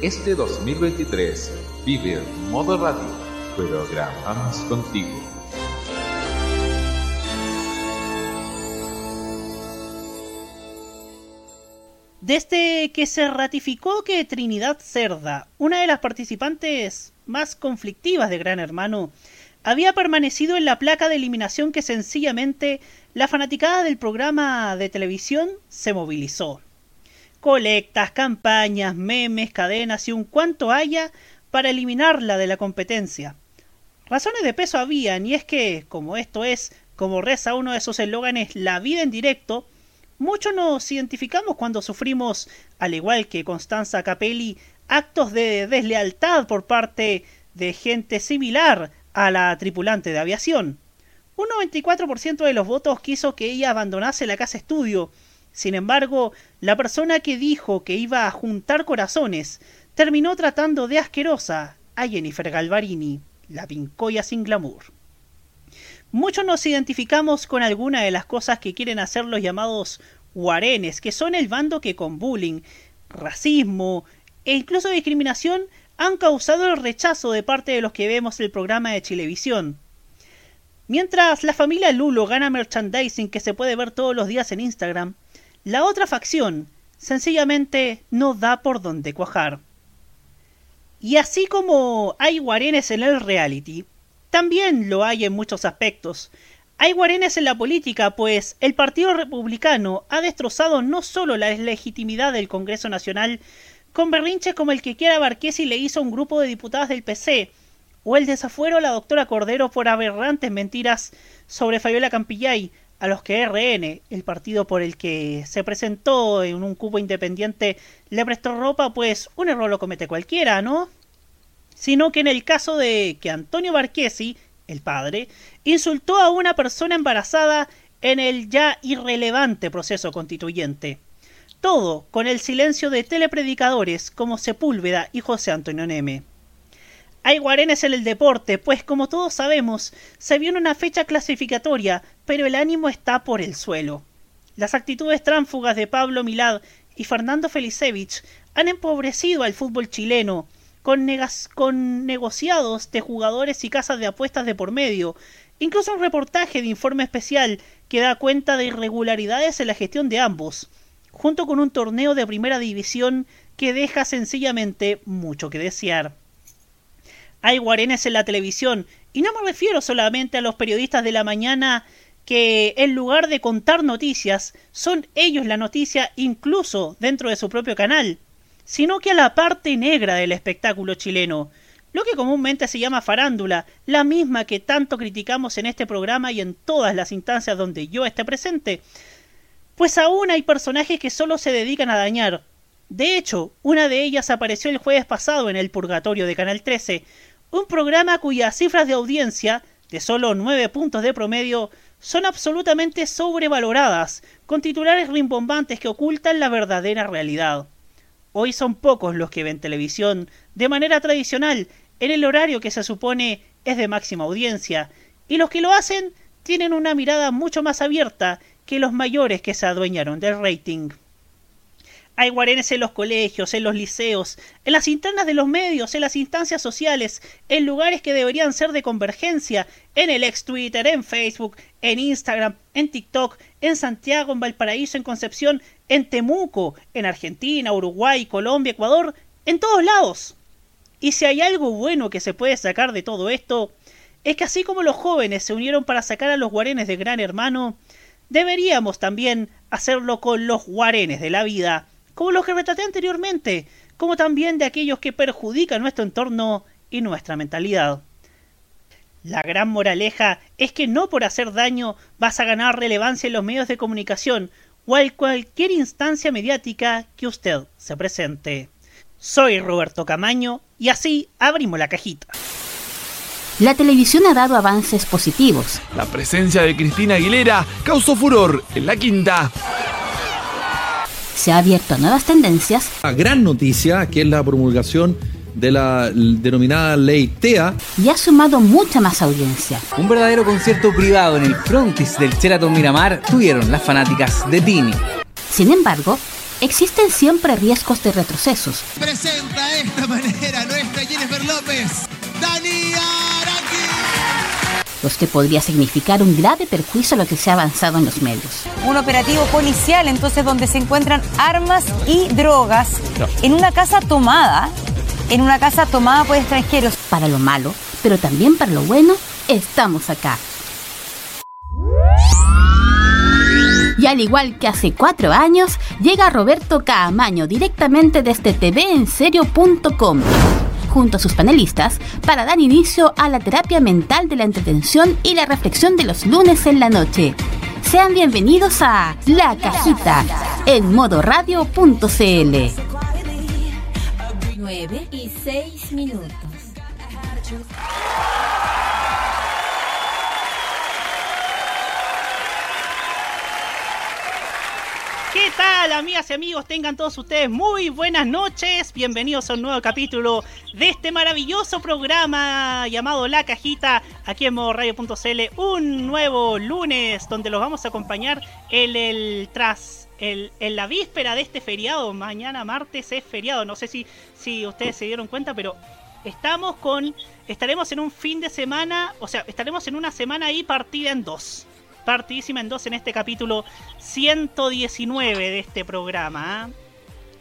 Este 2023 vive Modo Radio, programamos contigo. Desde que se ratificó que Trinidad Cerda, una de las participantes más conflictivas de Gran Hermano, había permanecido en la placa de eliminación que sencillamente la fanaticada del programa de televisión se movilizó colectas, campañas, memes, cadenas y un cuanto haya para eliminarla de la competencia. Razones de peso habían, y es que, como esto es, como reza uno de esos eslóganes, la vida en directo, muchos nos identificamos cuando sufrimos, al igual que Constanza Capelli, actos de deslealtad por parte de gente similar a la tripulante de aviación. Un 94% de los votos quiso que ella abandonase la casa estudio, sin embargo, la persona que dijo que iba a juntar corazones terminó tratando de asquerosa a Jennifer Galvarini, la pincoya sin glamour. Muchos nos identificamos con alguna de las cosas que quieren hacer los llamados guarenes, que son el bando que con bullying, racismo e incluso discriminación han causado el rechazo de parte de los que vemos el programa de Chilevisión. Mientras la familia Lulo gana merchandising que se puede ver todos los días en Instagram, la otra facción sencillamente no da por dónde cuajar. Y así como hay guarenes en el reality, también lo hay en muchos aspectos. Hay guarenes en la política, pues el Partido Republicano ha destrozado no solo la legitimidad del Congreso Nacional, con berrinches como el que Kiara Barquesi le hizo a un grupo de diputadas del PC, o el desafuero a la doctora Cordero por aberrantes mentiras sobre Fabiola Campillay, a los que RN, el partido por el que se presentó en un cupo independiente, le prestó ropa, pues un error lo comete cualquiera, ¿no? Sino que en el caso de que Antonio Barquesi, el padre, insultó a una persona embarazada en el ya irrelevante proceso constituyente. Todo con el silencio de telepredicadores como Sepúlveda y José Antonio Neme. Hay guarenes en el deporte, pues como todos sabemos, se viene una fecha clasificatoria, pero el ánimo está por el suelo. Las actitudes tránfugas de Pablo Milad y Fernando Felicevich han empobrecido al fútbol chileno, con, con negociados de jugadores y casas de apuestas de por medio, incluso un reportaje de informe especial que da cuenta de irregularidades en la gestión de ambos, junto con un torneo de primera división que deja sencillamente mucho que desear. Hay guarenes en la televisión, y no me refiero solamente a los periodistas de la mañana que en lugar de contar noticias, son ellos la noticia incluso dentro de su propio canal, sino que a la parte negra del espectáculo chileno, lo que comúnmente se llama farándula, la misma que tanto criticamos en este programa y en todas las instancias donde yo esté presente, pues aún hay personajes que solo se dedican a dañar. De hecho, una de ellas apareció el jueves pasado en el Purgatorio de Canal 13, un programa cuyas cifras de audiencia, de solo 9 puntos de promedio, son absolutamente sobrevaloradas, con titulares rimbombantes que ocultan la verdadera realidad. Hoy son pocos los que ven televisión de manera tradicional, en el horario que se supone es de máxima audiencia, y los que lo hacen tienen una mirada mucho más abierta que los mayores que se adueñaron del rating. Hay guarenes en los colegios, en los liceos, en las internas de los medios, en las instancias sociales, en lugares que deberían ser de convergencia, en el ex Twitter, en Facebook, en Instagram, en TikTok, en Santiago, en Valparaíso, en Concepción, en Temuco, en Argentina, Uruguay, Colombia, Ecuador, en todos lados. Y si hay algo bueno que se puede sacar de todo esto, es que así como los jóvenes se unieron para sacar a los guarenes de Gran Hermano, deberíamos también hacerlo con los guarenes de la vida como los que retraté anteriormente, como también de aquellos que perjudican nuestro entorno y nuestra mentalidad. La gran moraleja es que no por hacer daño vas a ganar relevancia en los medios de comunicación o en cualquier instancia mediática que usted se presente. Soy Roberto Camaño y así abrimos la cajita. La televisión ha dado avances positivos. La presencia de Cristina Aguilera causó furor en la quinta se ha abierto a nuevas tendencias. La gran noticia, que es la promulgación de la denominada ley TEA. Y ha sumado mucha más audiencia. Un verdadero concierto privado en el frontis del Sheraton Miramar tuvieron las fanáticas de Tini. Sin embargo, existen siempre riesgos de retrocesos. Presenta de esta manera nuestra Jennifer López, Dani Que podría significar un grave perjuicio a lo que se ha avanzado en los medios. Un operativo policial, entonces, donde se encuentran armas y drogas en una casa tomada, en una casa tomada por extranjeros. Para lo malo, pero también para lo bueno, estamos acá. Y al igual que hace cuatro años, llega Roberto Caamaño directamente desde tvenserio.com junto a sus panelistas para dar inicio a la terapia mental de la entretención y la reflexión de los lunes en la noche. Sean bienvenidos a La Cajita en modoradio.cl. 9 y 6 minutos. ¿Qué tal, amigas y amigos? Tengan todos ustedes muy buenas noches. Bienvenidos a un nuevo capítulo de este maravilloso programa llamado La Cajita aquí en modoradio.cl. Un nuevo lunes donde los vamos a acompañar en el tras el, en la víspera de este feriado. Mañana martes es feriado. No sé si, si ustedes se dieron cuenta, pero estamos con. Estaremos en un fin de semana. O sea, estaremos en una semana ahí partida en dos partidísima en dos en este capítulo 119 de este programa. ¿ah?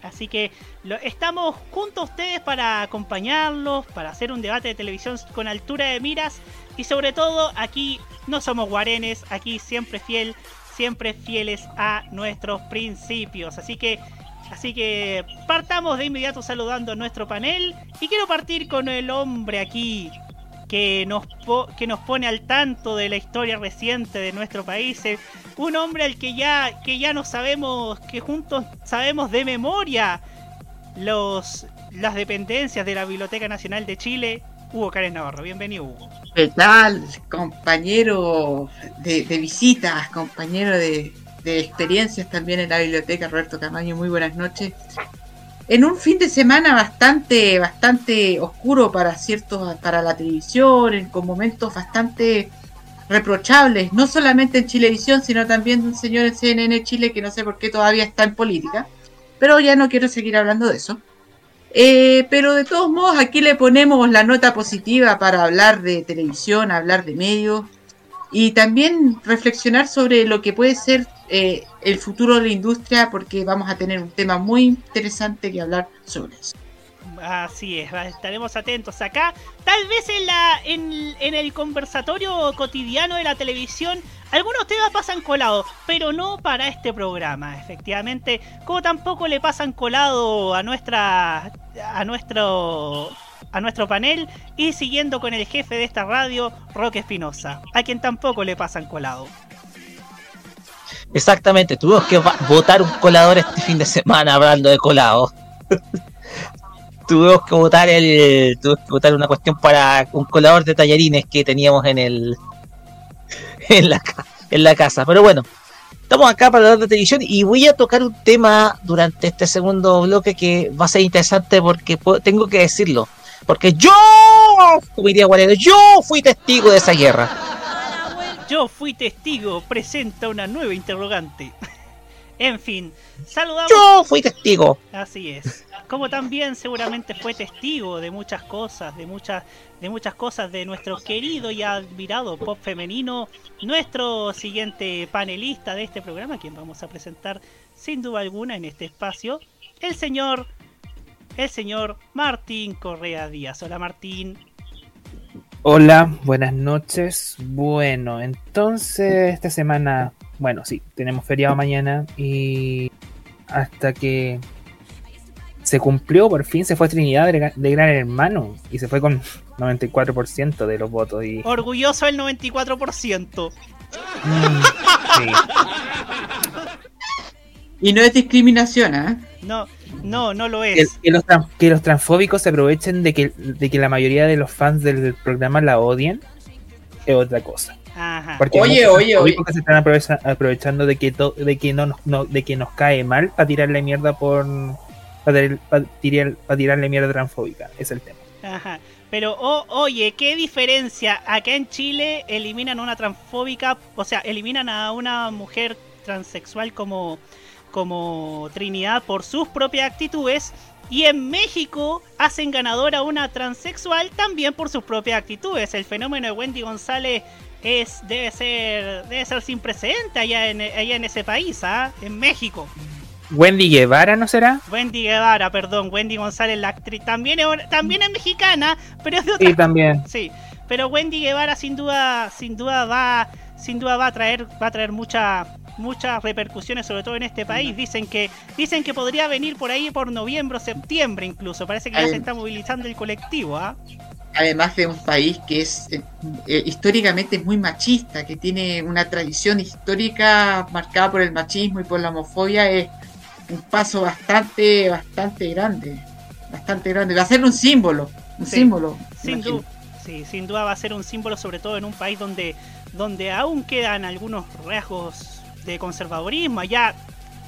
Así que lo, estamos junto a ustedes para acompañarlos, para hacer un debate de televisión con altura de miras y sobre todo aquí no somos guarenes, aquí siempre fiel, siempre fieles a nuestros principios. Así que Así que partamos de inmediato saludando a nuestro panel y quiero partir con el hombre aquí que nos, que nos pone al tanto de la historia reciente de nuestro país. Eh, un hombre al que ya, que ya no sabemos, que juntos sabemos de memoria los, las dependencias de la Biblioteca Nacional de Chile. Hugo Karen Navarro, bienvenido Hugo. ¿Qué tal, compañero de, visitas, compañero de, de, experiencias también en la biblioteca, Roberto Camaño? Muy buenas noches en un fin de semana bastante, bastante oscuro para ciertos, para la televisión, con momentos bastante reprochables, no solamente en Chilevisión, sino también un señor en CNN Chile que no sé por qué todavía está en política, pero ya no quiero seguir hablando de eso. Eh, pero de todos modos, aquí le ponemos la nota positiva para hablar de televisión, hablar de medios y también reflexionar sobre lo que puede ser eh, el futuro de la industria porque vamos a tener un tema muy interesante que hablar sobre eso. Así es, estaremos atentos acá. Tal vez en, el conversatorio cotidiano de la televisión algunos temas pasan colado, pero no para este programa, efectivamente. Como tampoco le pasan colado a nuestra. a nuestro. a nuestro panel. Y siguiendo con el jefe de esta radio, Roque Espinosa, a quien tampoco le pasan colado. Exactamente, tuvimos que votar un colador este fin de semana hablando de colado. tuvimos que votar el tuvimos que votar una cuestión para un colador de tallarines que teníamos en el en la, en la casa. Pero bueno, estamos acá para hablar de televisión y voy a tocar un tema durante este segundo bloque que va a ser interesante porque tengo que decirlo. Porque yo, como diría Guarero, yo fui testigo de esa guerra. Yo fui testigo, presenta una nueva interrogante. en fin, saludamos. Yo fui testigo. Así es. Como también seguramente fue testigo de muchas cosas, de muchas, de muchas cosas de nuestro querido y admirado pop femenino, nuestro siguiente panelista de este programa, quien vamos a presentar sin duda alguna en este espacio, el señor, el señor Martín Correa Díaz. Hola Martín. Hola, buenas noches. Bueno, entonces esta semana, bueno, sí, tenemos feriado mañana y hasta que se cumplió, por fin se fue Trinidad de, Gran Hermano y se fue con 94% de los votos. Y... Orgulloso el 94%. Mm, sí. Y no es discriminación, ¿eh? No, no, no lo es. Que, los, que los transfóbicos se aprovechen de que, de que la mayoría de los fans del programa la odien es otra cosa. Ajá. Porque oye, oye, oye. se están aprovechando de que, de que no, no, de que nos cae mal para tirarle mierda por para, para, tirar, para tirarle mierda transfóbica, es el tema. Ajá. Pero oh, oye, ¿qué diferencia? Acá en Chile eliminan a una transfóbica, o sea, eliminan a una mujer transexual como como Trinidad por sus propias actitudes. Y en México hacen ganadora a una transexual también por sus propias actitudes. El fenómeno de Wendy González es, debe, ser, debe ser sin precedente allá en, allá en ese país, ¿ah? en México. Wendy Guevara, ¿no será? Wendy Guevara, perdón, Wendy González, la actriz. También es, también es mexicana, pero es de otra. Sí, también. Sí, pero Wendy Guevara sin duda, sin duda va, sin duda va a traer, va a traer mucha, muchas repercusiones, sobre todo en este país. Dicen que, dicen que podría venir por ahí por noviembre o septiembre incluso. Parece que ya se está movilizando el colectivo, ¿ah? Además de un país que es eh, eh, históricamente muy machista, que tiene una tradición histórica marcada por el machismo y por la homofobia, es un paso bastante, bastante grande. Bastante grande. Va a ser un símbolo. Un Sí, símbolo. Sin duda, sí, sin duda va a ser un símbolo, sobre todo en un país donde, donde aún quedan algunos rasgos de conservadurismo. Allá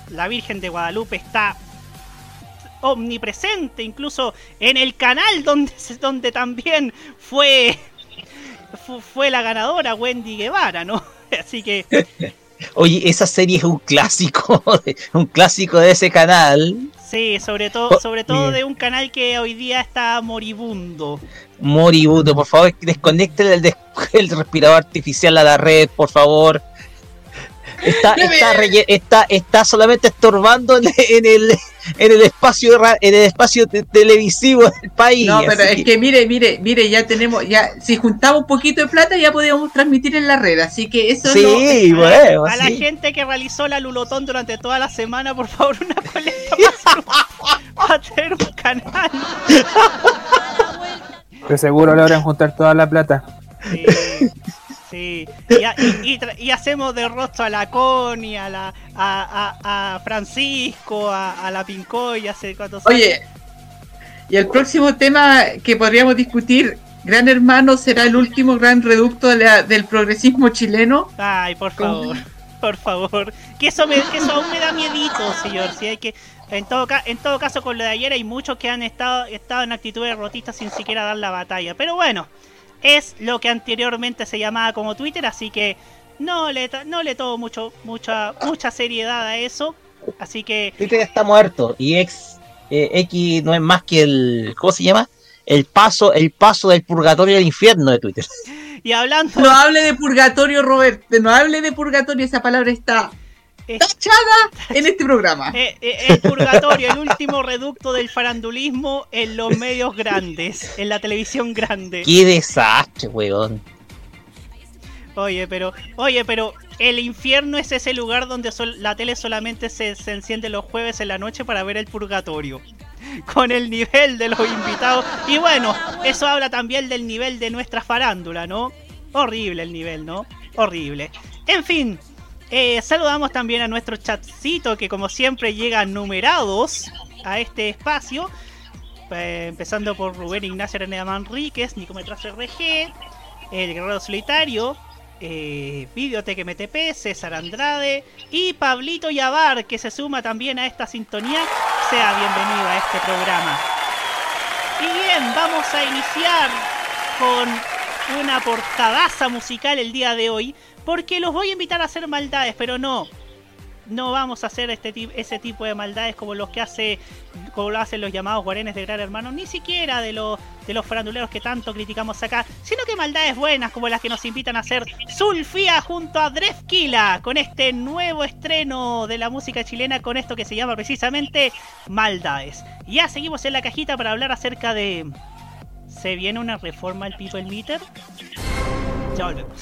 la Virgen de Guadalupe está omnipresente, incluso en el canal donde, donde también fue, fu- fue la ganadora Wendy Guevara, ¿no? Así que Oye, esa serie es un clásico, de- un clásico de ese canal. sí, sobre todo, Oh, sobre todo de un canal que hoy día está moribundo. Moribundo, por favor, desconecten el, el respirador artificial a la red, por favor. Está, está, relle- está, está solamente estorbando en, en el, en el espacio en el espacio te- televisivo del país. No, pero es que mire, mire, mire, ya tenemos, ya, si juntamos un poquito de plata ya podíamos transmitir en la red, así que eso Sí, no... bueno, A la sí. gente que realizó la Lulotón durante toda la semana, por favor, una colecta para hacer un canal. De seguro logran juntar toda la plata. Sí, sí. Y, a- y- y tra- y hacemos de rostro a la Connie, a la a, a- a Francisco, a, la Pincoy, hace cuántos Oye, y el próximo tema que podríamos discutir, Gran Hermano será el último gran reducto de la- del progresismo chileno. Ay, por favor, por favor. Que eso, me, que eso aún me da miedito, señor. Si hay que, en todo, ca- en todo caso, con lo de ayer hay muchos que han estado, estado en actitudes rotistas sin siquiera dar la batalla. Pero bueno, es lo que anteriormente se llamaba como Twitter, así que no le, no le tomo mucho, mucha, mucha seriedad a eso. Así que Twitter está muerto y ex, eh, X no es más que el ¿cómo se llama? El paso, el paso del purgatorio al infierno de Twitter. Y hablando. No hable de purgatorio, Robert. No hable de purgatorio. Esa palabra está tachada en este programa. Eh, eh, el purgatorio, el último reducto del farandulismo en los medios grandes, en la televisión grande. Qué desastre, weón. Oye, pero, oye, pero el infierno es ese lugar donde sol- la tele solamente se, se enciende los jueves en la noche para ver el purgatorio. Con el nivel de los invitados. Y bueno, eso habla también del nivel de nuestra farándula, ¿no? Horrible el nivel, ¿no? Horrible. En fin, eh, saludamos también a nuestro chatcito que como siempre llegan numerados a este espacio. Eh, empezando por Rubén Ignacio Araneda Manríquez, Nicometrazo RG, El Guerrero Solitario, eh, Videoteca MTP, César Andrade y Pablito Yavar, que se suma también a esta sintonía. Sea bienvenido a este programa. Y bien, vamos a iniciar con una portadaza musical el día de hoy, porque los voy a invitar a hacer maldades, pero no. No vamos a hacer este ese tipo de maldades como los que hace como lo hacen los llamados guarenes de Gran Hermano, ni siquiera de los de faranduleros que tanto criticamos acá, sino que maldades buenas como las que nos invitan a hacer Sulfía junto a Drefkila con este nuevo estreno de la música chilena con esto que se llama precisamente Maldades. Ya seguimos en la cajita para hablar acerca de ¿Se viene una reforma al People Meter? Ya volvemos.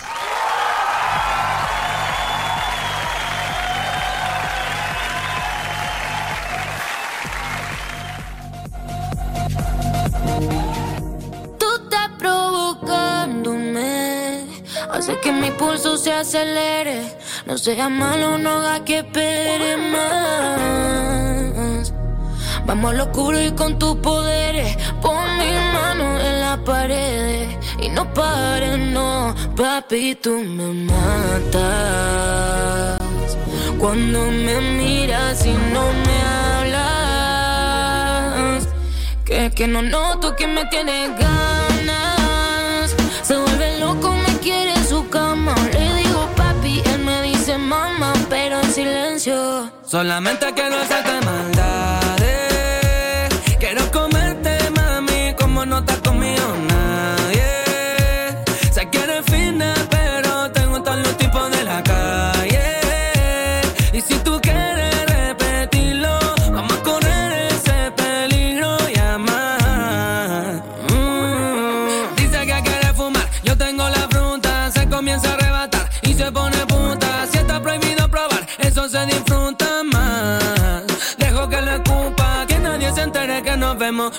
Hace que mi pulso se acelere. No sea malo, no haga que espere más. Vamos a lo oscuro y con tus poderes, pon mi mano en la pared y no pares, no, papi, tú me matas. Cuando me miras y no me hablas. Que, que no noto que me tiene ganas. Loco, me quiere en su cama. Le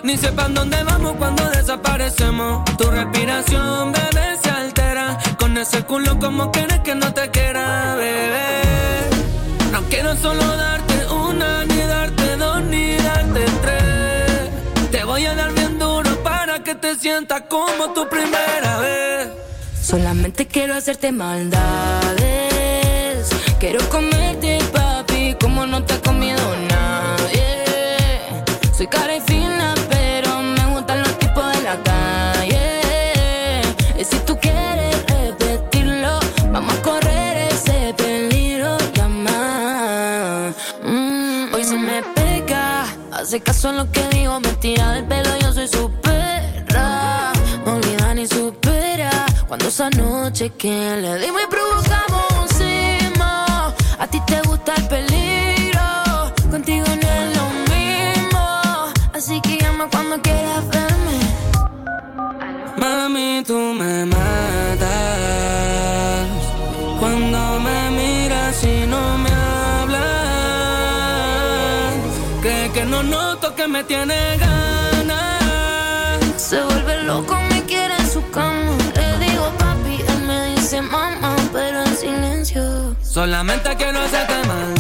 ni sepan dónde vamos cuando desaparecemos. Tu respiración, bebé, se altera. Con ese culo, como quieres que no te quiera, bebé? No quiero solo darte una, ni darte dos, ni darte tres. Te voy a dar bien duro para que te sientas como tu primera vez. Solamente quiero hacerte maldades. Quiero comerte, papi, como no te ha comido nadie. Soy cara y fina, pero me gustan los tipos de la calle. Y si tú quieres repetirlo, vamos a correr ese peligro amar. Mm, hoy se me pega, hace caso a lo que digo, me tira del pelo, yo soy su perra. No olvida ni supera cuando esa noche que le dimos y provocamos llama cuando quieras verme. Mami, tú me matas cuando me miras y no me hablas. Cree que no noto que me tiene ganas. Se vuelve loco, me quiere en su cama. Le digo papi, él me dice mamá, pero en silencio. Solamente quiero hacerte maldades.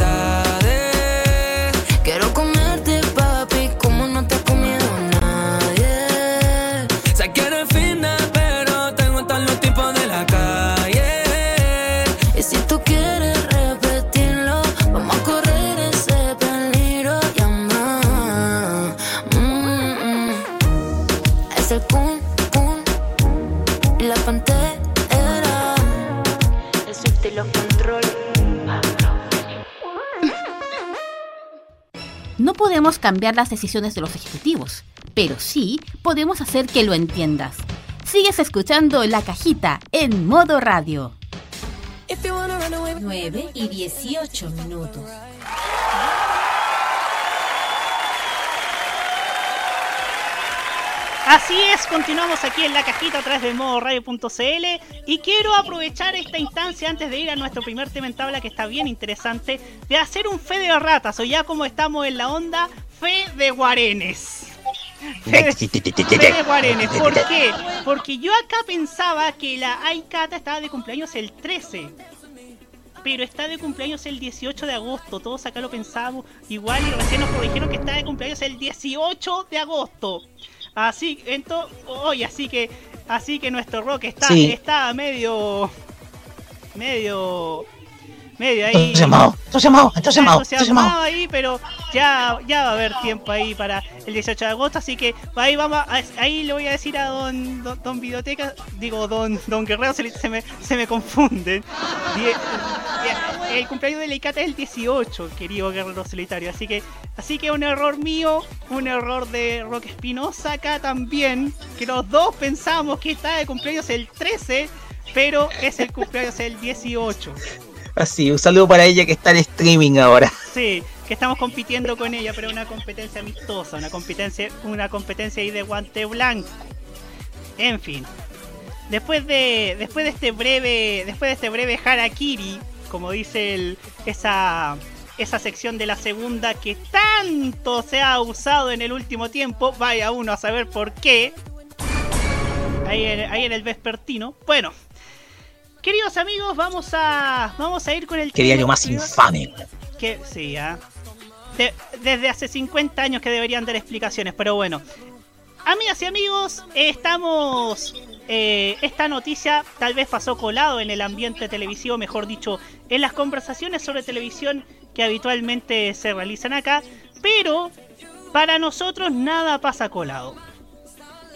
Podemos cambiar las decisiones de los ejecutivos, pero sí podemos hacer que lo entiendas. Sigues escuchando La Cajita en modo radio. 9 y 18 minutos. Así es, continuamos aquí en la cajita a través de modo radio.cl y quiero aprovechar esta instancia antes de ir a nuestro primer tema en tabla que está bien interesante de hacer un fe de ratas o ya como estamos en la onda, fe de guarenes. Fe de, guarenes, ¿por qué? Porque yo acá pensaba que la Aikata estaba de cumpleaños el 13 pero está de cumpleaños el 18 de agosto. Todos acá lo pensábamos igual y recién nos corrigieron que está de cumpleaños el 18 de agosto. Así, entonces, hoy así que, así que nuestro rock está, Sí. está medio, medio, medio ahí. Entusiasmado, entusiasmado, entusiasmado, Está entusiasmado. ahí, pero ya, ya va a haber tiempo ahí para el 18 de agosto, así que ahí vamos, a- ahí le voy a decir a don, don, don Videoteca, digo don, don Guerrero, se, me, se me confunden. Die- die- el cumpleaños de Leicata es el 18, querido Guerrero Solitario, así que, así que un error mío, un error de Rock Espinosa acá también, que los dos pensamos que está de cumpleaños el 13, pero es el cumpleaños el 18. Así, un saludo para ella que está en streaming ahora. Sí, que estamos compitiendo con ella, pero una competencia amistosa, una competencia, una competencia ahí de guante blanco. En fin. Después de. Después de este breve. Después de este breve harakiri, como dice el, esa. Esa sección de la segunda que tanto se ha usado en el último tiempo. Vaya uno a saber por qué. Ahí en, ahí en el vespertino. Bueno. Queridos amigos, vamos a. Vamos a ir con el Qué diario más infame. Que sí, ah. De- desde hace 50 años que deberían dar explicaciones, pero bueno. Amigas y amigos, estamos. eh, esta noticia tal vez pasó colado en el ambiente televisivo, mejor dicho, en las conversaciones sobre televisión que habitualmente se realizan acá, pero para nosotros nada pasa colado.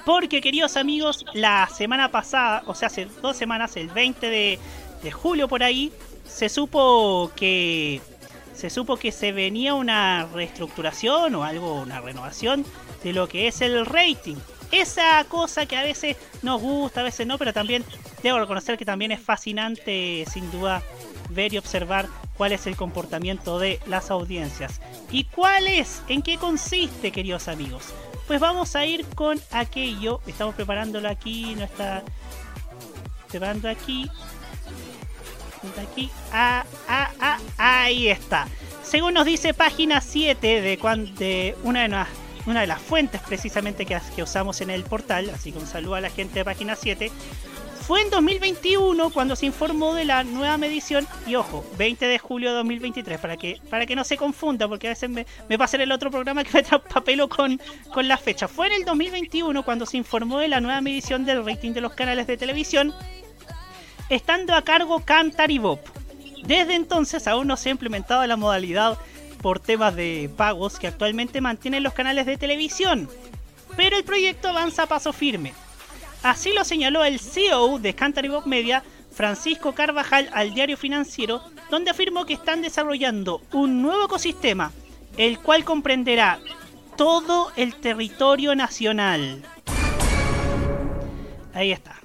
Porque, queridos amigos, la semana pasada, o sea, hace dos semanas, el 20 de, julio por ahí, se supo que se supo que se venía una reestructuración o algo, una renovación de lo que es el rating. Esa cosa que a veces nos gusta, a veces no, pero también debo reconocer que también es fascinante, sin duda, ver y observar cuál es el comportamiento de las audiencias. ¿Y cuál es? ¿En qué consiste, queridos amigos? Pues vamos a ir con aquello. Estamos preparándolo aquí, no está preparando aquí. Aquí. Ah, ah, ah, ahí está. Según nos dice página 7 de, cuan- de una, de las, una de las fuentes precisamente que, que usamos en el portal, así que un saludo a la gente de página 7, fue en 2021 cuando se informó de la nueva medición y ojo, 20 de julio de 2023 para que para que no se confunda porque a veces me, pasa en el otro programa que me papelo con, con la fecha. Fue en el 2021 cuando se informó de la nueva medición del rating de los canales de televisión estando a cargo Cantar y Bob. Desde entonces aún no se ha implementado la modalidad por temas de pagos que actualmente mantienen los canales de televisión, pero el proyecto avanza a paso firme. Así lo señaló el CEO de Cantar y Bob Media, Francisco Carvajal, al diario financiero, donde afirmó que están desarrollando un nuevo ecosistema, el cual comprenderá todo el territorio nacional. Ahí está.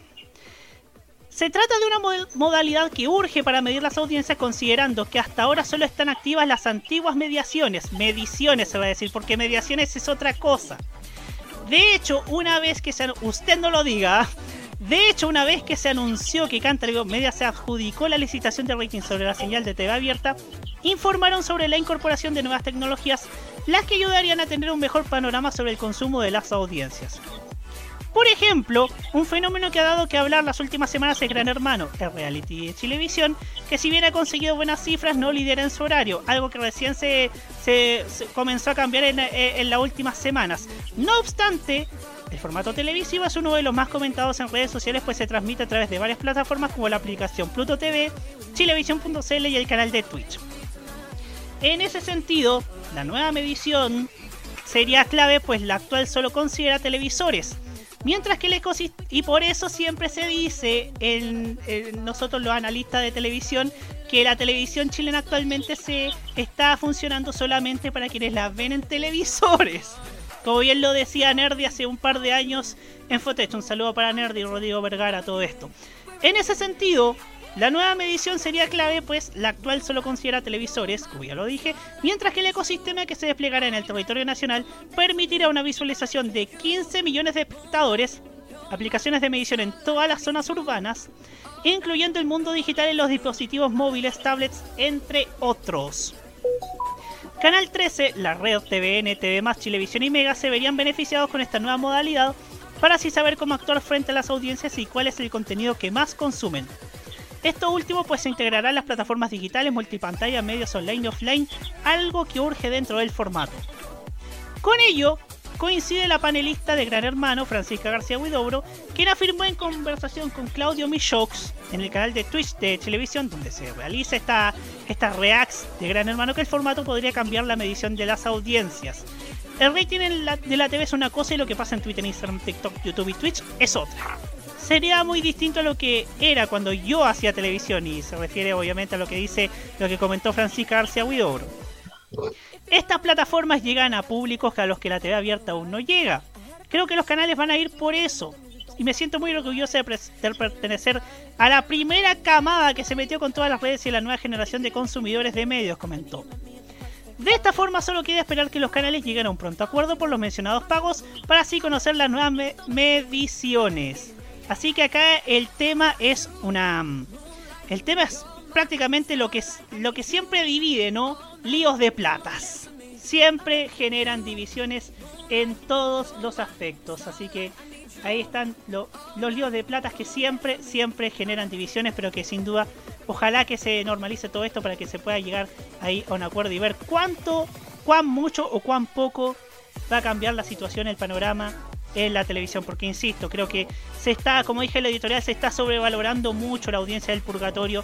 Se trata de una mo- modalidad que urge para medir las audiencias considerando que hasta ahora solo están activas las antiguas mediaciones. Mediciones se va a decir, porque mediaciones es otra cosa. De hecho, una vez que se... Usted no lo diga. De hecho, una vez que se anunció que Cantar Media se adjudicó la licitación de rating sobre la señal de TV abierta, informaron sobre la incorporación de nuevas tecnologías, las que ayudarían a tener un mejor panorama sobre el consumo de las audiencias. Por ejemplo, un fenómeno que ha dado que hablar las últimas semanas es Gran Hermano, el reality de televisión, que si bien ha conseguido buenas cifras, no lidera en su horario, algo que recién se comenzó a cambiar en, eh, en las últimas semanas. No obstante, el formato televisivo es uno de los más comentados en redes sociales, pues se transmite a través de varias plataformas como la aplicación Pluto TV, Chilevisión.cl y el canal de Twitch. En ese sentido, la nueva medición sería clave, pues la actual solo considera televisores. Mientras que el ecosistema, y por eso siempre se dice en, nosotros los analistas de televisión, que la televisión chilena actualmente se está funcionando solamente para quienes la ven en televisores. Como bien lo decía Nerdy hace un par de años en Fotech. Un saludo para Nerdy y Rodrigo Vergara, todo esto. En ese sentido, la nueva medición sería clave, pues la actual solo considera televisores, como ya lo dije, mientras que el ecosistema que se desplegará en el territorio nacional permitirá una visualización de 15 millones de espectadores, aplicaciones de medición en todas las zonas urbanas, incluyendo el mundo digital en los dispositivos móviles, tablets, entre otros. Canal 13, la red TVN, TV Chilevisión y Mega se verían beneficiados con esta nueva modalidad para así saber cómo actuar frente a las audiencias y cuál es el contenido que más consumen. Esto último pues se integrará en las plataformas digitales, multipantalla, medios online y offline, algo que urge dentro del formato. Con ello, coincide la panelista de Gran Hermano, Francisca García Huidobro, quien afirmó en conversación con Claudio Michox en el canal de Twitch de televisión, donde se realiza esta, esta de Gran Hermano, que el formato podría cambiar la medición de las audiencias. El rating de la TV es una cosa y lo que pasa en Twitter, Instagram, TikTok, YouTube y Twitch es otra. Sería muy distinto a lo que era cuando yo hacía televisión y se refiere obviamente a lo que dice, lo que comentó Francisca García Huidobro. Estas plataformas llegan a públicos a los que la TV abierta aún no llega. Creo que los canales van a ir por eso. Y me siento muy orgulloso de, pertenecer a la primera camada que se metió con todas las redes y la nueva generación de consumidores de medios, comentó. De esta forma solo queda esperar que los canales lleguen a un pronto acuerdo por los mencionados pagos para así conocer las nuevas me- mediciones. Así que acá el tema es una... El tema es prácticamente lo que, lo que siempre divide, ¿no? Líos de platas. Siempre generan divisiones en todos los aspectos. Así que ahí están lo- los líos de platas que siempre, siempre generan divisiones, pero que sin duda, ojalá que se normalice todo esto para que se pueda llegar ahí a un acuerdo y ver cuánto, cuán mucho o cuán poco va a cambiar la situación, el panorama en la televisión. Porque insisto, creo que se está, como dije en la editorial, se está sobrevalorando mucho la audiencia del purgatorio.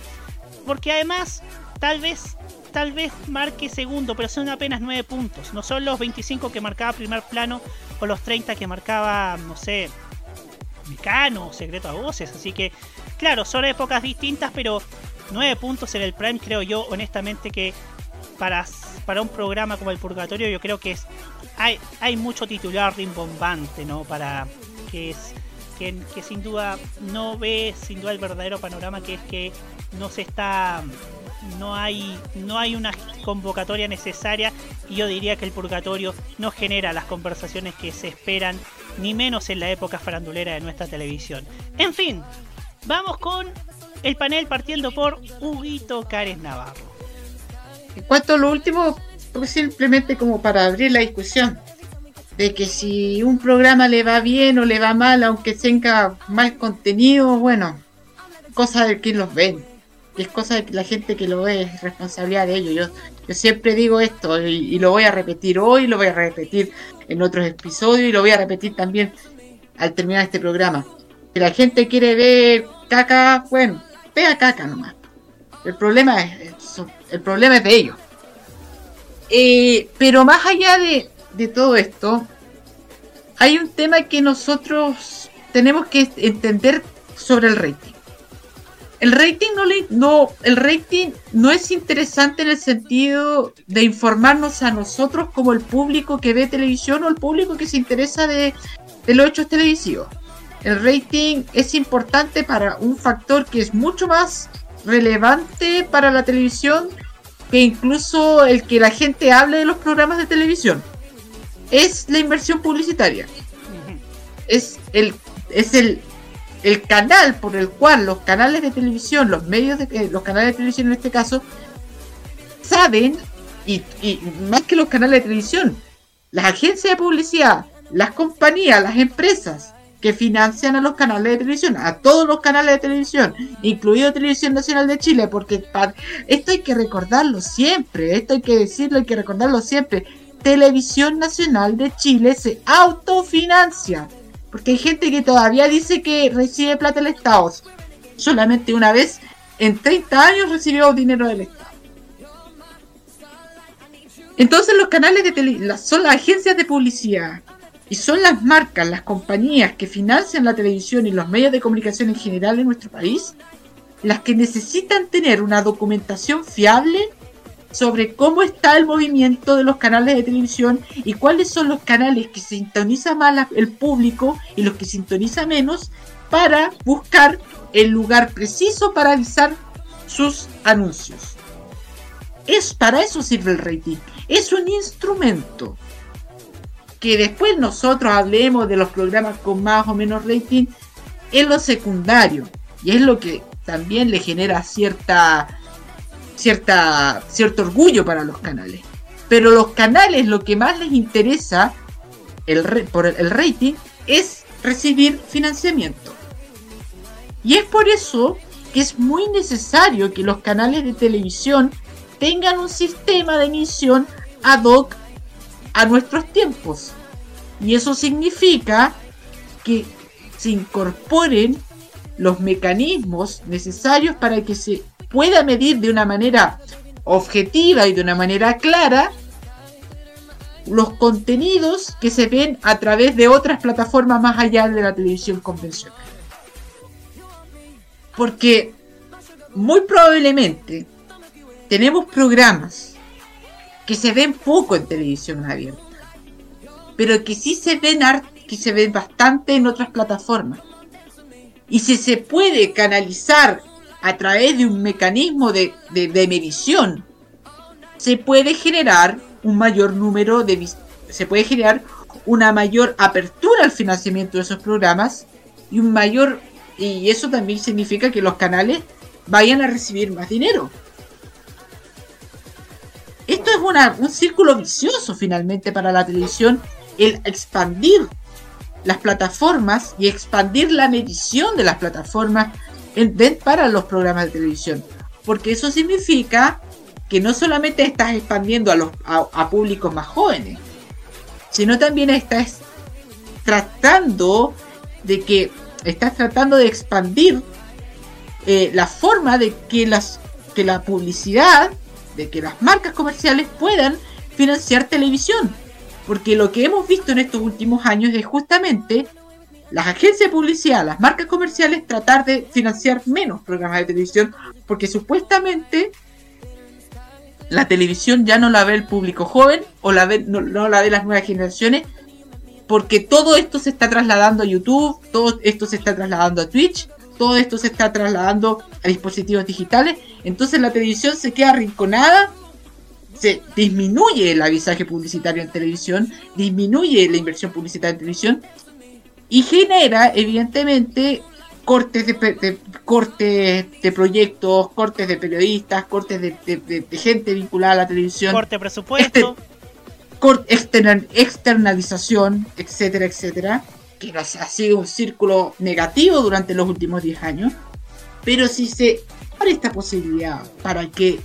Porque además, tal vez, tal vez marque segundo, pero son apenas 9 puntos. No son los 25 que marcaba primer plano o los 30 que marcaba, no sé, Mecano Secreto a Voces. Así que, claro, son épocas distintas, pero 9 puntos en el Prime creo yo honestamente que para, para un programa como el Purgatorio yo creo que es hay, mucho titular rimbombante, ¿no? Para que es que, sin duda no ve sin duda el verdadero panorama que es que no se está no hay no hay una convocatoria necesaria y yo diría que el purgatorio no genera las conversaciones que se esperan ni menos en la época farandulera de nuestra televisión. En fin, vamos con el panel partiendo por Huguito Cárez Navarro. En cuanto a lo último, pues simplemente como para abrir la discusión de que si un programa le va bien o le va mal, aunque tenga mal contenido, bueno, cosa de quien los ve. Es cosa de la gente que lo ve, es responsabilidad de ellos. Yo, yo siempre digo esto y, y lo voy a repetir hoy, lo voy a repetir en otros episodios y lo voy a repetir también al terminar este programa. Si la gente quiere ver caca, bueno, vea caca nomás. El problema es, el problema es de ellos. Eh, pero más allá de, de todo esto, hay un tema que nosotros tenemos que entender sobre el rating. El rating no, le, no, el rating no es interesante en el sentido de informarnos a nosotros como el público que ve televisión o el público que se interesa de, de los hechos televisivos. El rating es importante para un factor que es mucho más relevante para la televisión que incluso el que la gente hable de los programas de televisión. Es la inversión publicitaria. Es el, es el, el canal por el cual los canales de televisión, los medios de eh, los canales de televisión en este caso, saben, y, y más que los canales de televisión, las agencias de publicidad, las compañías, las empresas que financian a los canales de televisión, a todos los canales de televisión, incluido Televisión Nacional de Chile, porque esto hay que recordarlo siempre, esto hay que decirlo, hay que recordarlo siempre. Televisión Nacional de Chile se autofinancia, porque hay gente que todavía dice que recibe plata del Estado. Solamente una vez en 30 años recibió dinero del Estado. Entonces los canales de televisión son las agencias de publicidad y son las marcas, las compañías que financian la televisión y los medios de comunicación en general en nuestro país, las que necesitan tener una documentación fiable sobre cómo está el movimiento de los canales de televisión y cuáles son los canales que sintoniza más el público y los que sintoniza menos para buscar el lugar preciso para avisar sus anuncios. Es para eso sirve el rating. Es un instrumento que después nosotros hablemos de los programas con más o menos rating es lo secundario y es lo que también le genera cierta cierta cierto orgullo para los canales. Pero los canales lo que más les interesa el, por el, el rating es recibir financiamiento. Y es por eso que es muy necesario que los canales de televisión tengan un sistema de emisión ad hoc a nuestros tiempos. Y eso significa que se incorporen los mecanismos necesarios para que se pueda medir de una manera objetiva y de una manera clara los contenidos que se ven a través de otras plataformas más allá de la televisión convencional. Porque muy probablemente tenemos programas que se ven poco en televisión abierta, pero que sí se ven que se ven bastante en otras plataformas. Y si se puede canalizar a través de un mecanismo de, de- de medición, se puede generar un mayor número de se puede generar una mayor apertura al financiamiento de esos programas y un mayor y eso también significa que los canales vayan a recibir más dinero. Esto es una- un círculo vicioso finalmente para la televisión, el expandir las plataformas y expandir la medición de las plataformas para los programas de televisión. Porque eso significa que no solamente estás expandiendo a, los, a, a públicos más jóvenes, sino también estás tratando de que estás tratando de expandir eh, la forma de que las que la publicidad de que las marcas comerciales puedan financiar televisión. Porque lo que hemos visto en estos últimos años es justamente las agencias de publicidad, las marcas comerciales tratar de financiar menos programas de televisión porque supuestamente la televisión ya no la ve el público joven o la ve, no, no la ve las nuevas generaciones, porque todo esto se está trasladando a YouTube, todo esto se está trasladando a Twitch, todo esto se está trasladando a dispositivos digitales, entonces la televisión se queda arrinconada, se disminuye el avisaje publicitario en televisión, disminuye la inversión publicitaria en televisión y genera evidentemente cortes de, de- cortes de proyectos, cortes de periodistas, cortes de, de- de- de gente vinculada a la televisión, Corte presupuesto. externa- externalización, etcétera, etcétera, que ha sido un círculo negativo durante los últimos 10 años. Pero si se abre esta posibilidad para que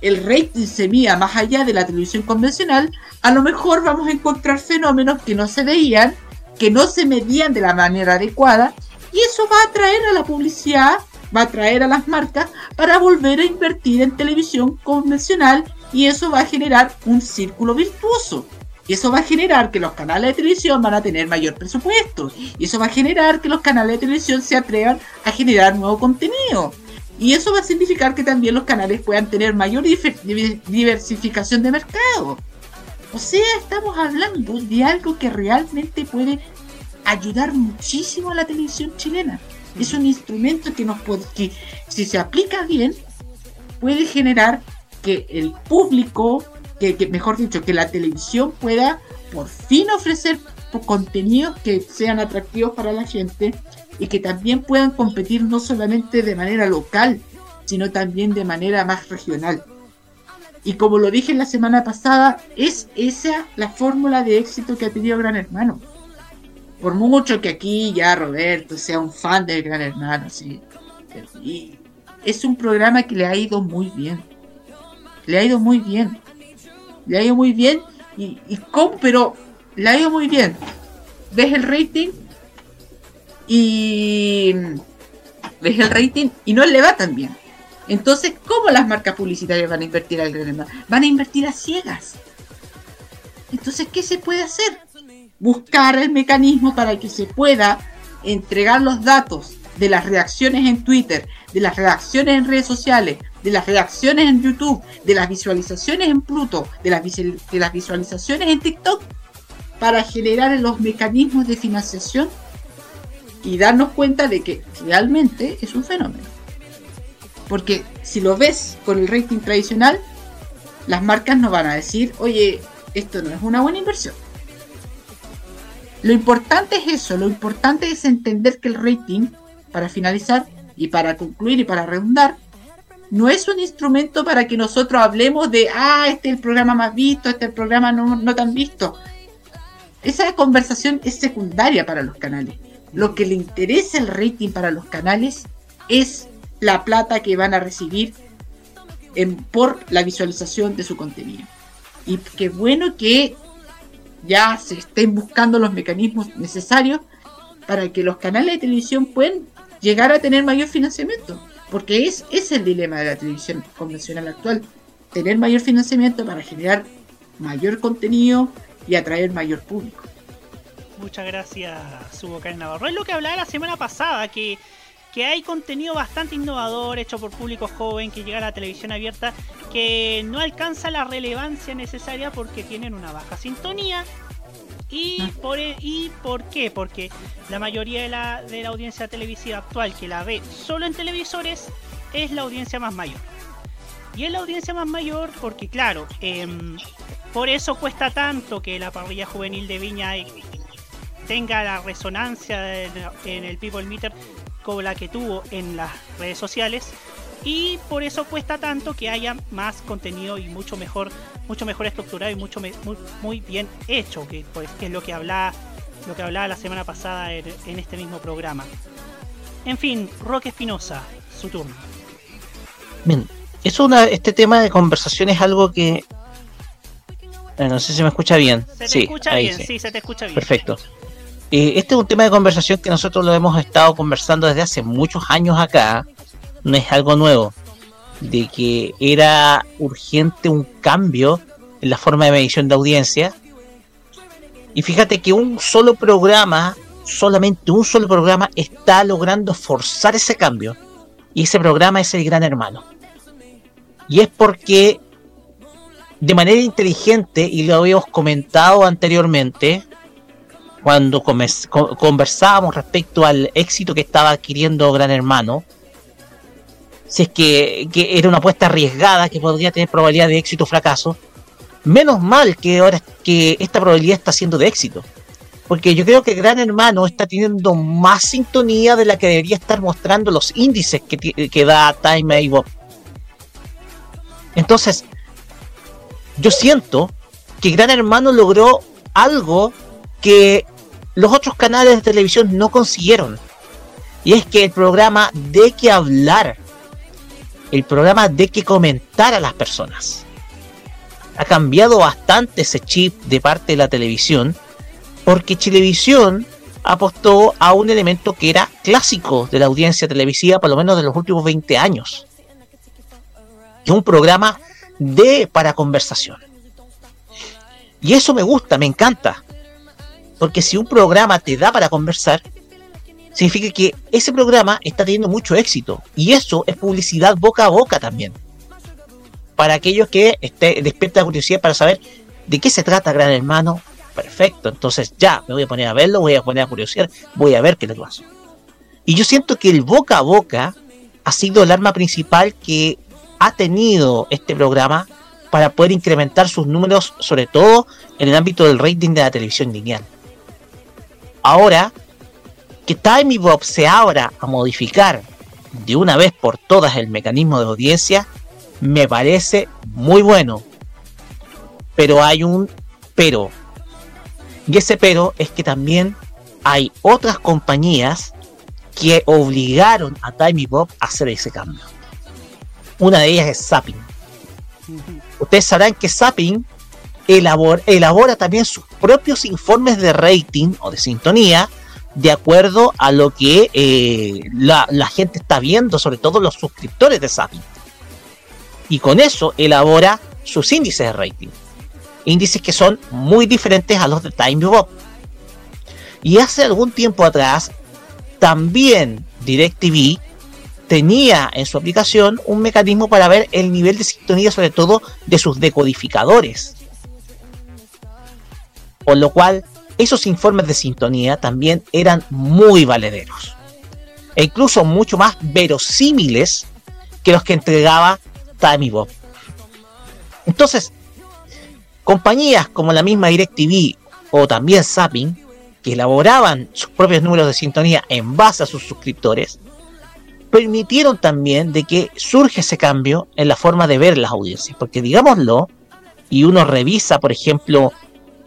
el rating se mida más allá de la televisión convencional, a lo mejor vamos a encontrar fenómenos que no se veían, que no se medían de la manera adecuada, y eso va a atraer a la publicidad, va a atraer a las marcas para volver a invertir en televisión convencional, y eso va a generar un círculo virtuoso. Y eso va a generar que los canales de televisión van a tener mayor presupuesto. Y eso va a generar que los canales de televisión se atrevan a generar nuevo contenido. Y eso va a significar que también los canales puedan tener mayor diversificación de mercado. O sea, estamos hablando de algo que realmente puede ayudar muchísimo a la televisión chilena. Es un instrumento que nos puede, que si se aplica bien, puede generar que el público, que, que mejor dicho, que la televisión pueda por fin ofrecer contenidos que sean atractivos para la gente y que también puedan competir no solamente de manera local, sino también de manera más regional. Y como lo dije la semana pasada, es esa la fórmula de éxito que ha tenido Gran Hermano. Por mucho que aquí ya Roberto sea un fan del Gran Hermano, sí. Y es un programa que le ha ido muy bien. Le ha ido muy bien. Le ha ido muy bien. Y, y cómo, pero le ha ido muy bien. Ves el rating y ves el rating y no le va tan bien. Entonces, ¿cómo las marcas publicitarias van a invertir al gran hermano? Van a invertir a ciegas. Entonces, ¿qué se puede hacer? Buscar el mecanismo para que se pueda entregar los datos de las reacciones en Twitter, de las reacciones en redes sociales, de las reacciones en YouTube, de las visualizaciones en Pluto, de las, de las visualizaciones en TikTok, para generar los mecanismos de financiación y darnos cuenta de que realmente es un fenómeno. Porque si lo ves con el rating tradicional, las marcas no van a decir, oye, esto no es una buena inversión. Lo importante es eso, lo importante es entender que el rating, para finalizar y para concluir y para redundar, no es un instrumento para que nosotros hablemos de, ah, este es el programa más visto, este es el programa no, no tan visto. Esa conversación es secundaria para los canales. Lo que le interesa el rating para los canales es la plata que van a recibir en- por la visualización de su contenido. Y qué bueno que ya se estén buscando los mecanismos necesarios para que los canales de televisión puedan llegar a tener mayor financiamiento. Porque es, es el dilema de la televisión convencional actual. Tener mayor financiamiento para generar mayor contenido y atraer mayor público. Muchas gracias, Karen Navarro. Es lo que hablaba la semana pasada, que, que hay contenido bastante innovador hecho por público joven que llega a la televisión abierta, que no alcanza la relevancia necesaria porque tienen una baja sintonía. ¿Y por, e- ¿Y por qué? Porque la mayoría de la, de la audiencia televisiva actual que la ve solo en televisores es la audiencia más mayor. Y es la audiencia más mayor porque, claro, em, por eso cuesta tanto que la parrilla juvenil de Viña tenga la resonancia en el People Meter como la que tuvo en las redes sociales. Y por eso cuesta tanto que haya más contenido y mucho mejor, mucho mejor estructurado y mucho me- muy, muy bien hecho, que, pues, que es lo que hablaba, lo que hablaba la semana pasada en, en este mismo programa. En fin, Roque Espinosa, su turno. Bien, una, este tema de conversación es algo que. no sé si me escucha bien. Se te sí, escucha ahí bien, sí. sí, se te escucha bien. Perfecto. Eh, este es un tema de conversación que nosotros lo hemos estado conversando desde hace muchos años acá. No es algo nuevo. De que era urgente un cambio en la forma de medición de audiencia. Y fíjate que un solo programa, solamente un solo programa, está logrando forzar ese cambio. Y ese programa es el Gran Hermano. Y es porque de manera inteligente, y lo habíamos comentado anteriormente, cuando conversábamos respecto al éxito que estaba adquiriendo Gran Hermano, si es que, que era una apuesta arriesgada que podría tener probabilidad de éxito o fracaso, menos mal que ahora que esta probabilidad está siendo de éxito. Porque yo creo que Gran Hermano está teniendo más sintonía de la que debería estar mostrando los índices que, que da Time y Bob. Entonces, yo siento que Gran Hermano logró algo que los otros canales de televisión no consiguieron. Y es que el programa de que hablar, el programa de que comentar a las personas, ha cambiado bastante ese chip de parte de la televisión, porque Chilevisión apostó a un elemento que era clásico de la audiencia televisiva, por lo menos de los últimos 20 años. Es un programa de para conversación. Y eso me gusta, me encanta. Porque si un programa te da para conversar, significa que ese programa está teniendo mucho éxito. Y eso es publicidad boca a boca también. Para aquellos que esté, despierta la curiosidad para saber de qué se trata Gran Hermano, perfecto. Entonces ya me voy a poner a verlo, voy a poner a curiosidad, voy a ver qué le pasa. Y yo siento que el boca a boca ha sido el arma principal que ha tenido este programa para poder incrementar sus números, sobre todo en el ámbito del rating de la televisión lineal. Ahora que Time y Bob se abra a modificar de una vez por todas el mecanismo de audiencia, me parece muy bueno. Pero hay un pero. Y ese pero es que también hay otras compañías que obligaron a Time y Bob a hacer ese cambio. Una de ellas es Zapping. Ustedes sabrán que Zapping elabora también sus propios informes de rating o de sintonía de acuerdo a lo que eh, la, gente está viendo, sobre todo los suscriptores de Zapping. Y con eso elabora sus índices de rating. Índices que son muy diferentes a los de Time Bob. Y hace algún tiempo atrás, también DirecTV tenía en su aplicación un mecanismo para ver el nivel de sintonía, sobre todo de sus decodificadores. Por lo cual, esos informes de sintonía también eran muy valederos. E incluso mucho más verosímiles que los que entregaba Time Bob. Entonces, compañías como la misma DirecTV o también Zapping, que elaboraban sus propios números de sintonía en base a sus suscriptores, permitieron también de que surge ese cambio en la forma de ver las audiencias. Porque digámoslo, y uno revisa, por ejemplo,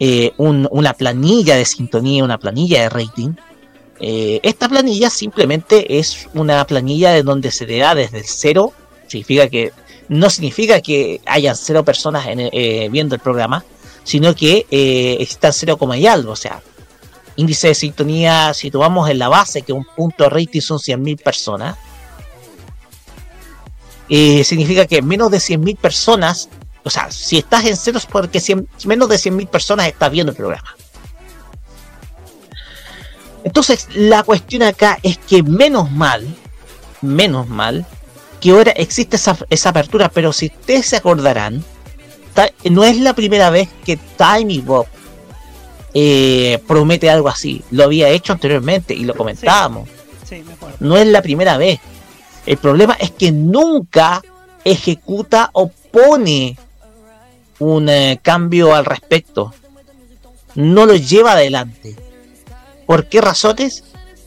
eh, un- una planilla de sintonía, una planilla de rating, eh, esta planilla simplemente es una planilla de donde se te da desde cero, significa que no significa que hayan cero personas eh, viendo el programa, sino que están 0, y algo, o sea, índice de sintonía, situamos en la base que un punto de rating son 100.000 personas, significa que menos de 100.000 personas, o sea, si estás en cero es porque 100 menos de 100.000 personas estás viendo el programa. Entonces, la cuestión acá es que menos mal, menos mal, que ahora existe esa, esa apertura, pero si ustedes se acordarán, no es la primera vez que Time y Bob eh, promete algo así. Lo había hecho anteriormente y lo comentábamos. Sí, me acuerdo. No es la primera vez. El problema es que nunca ejecuta o pone un eh, cambio al respecto. No lo lleva adelante. ¿Por qué razones?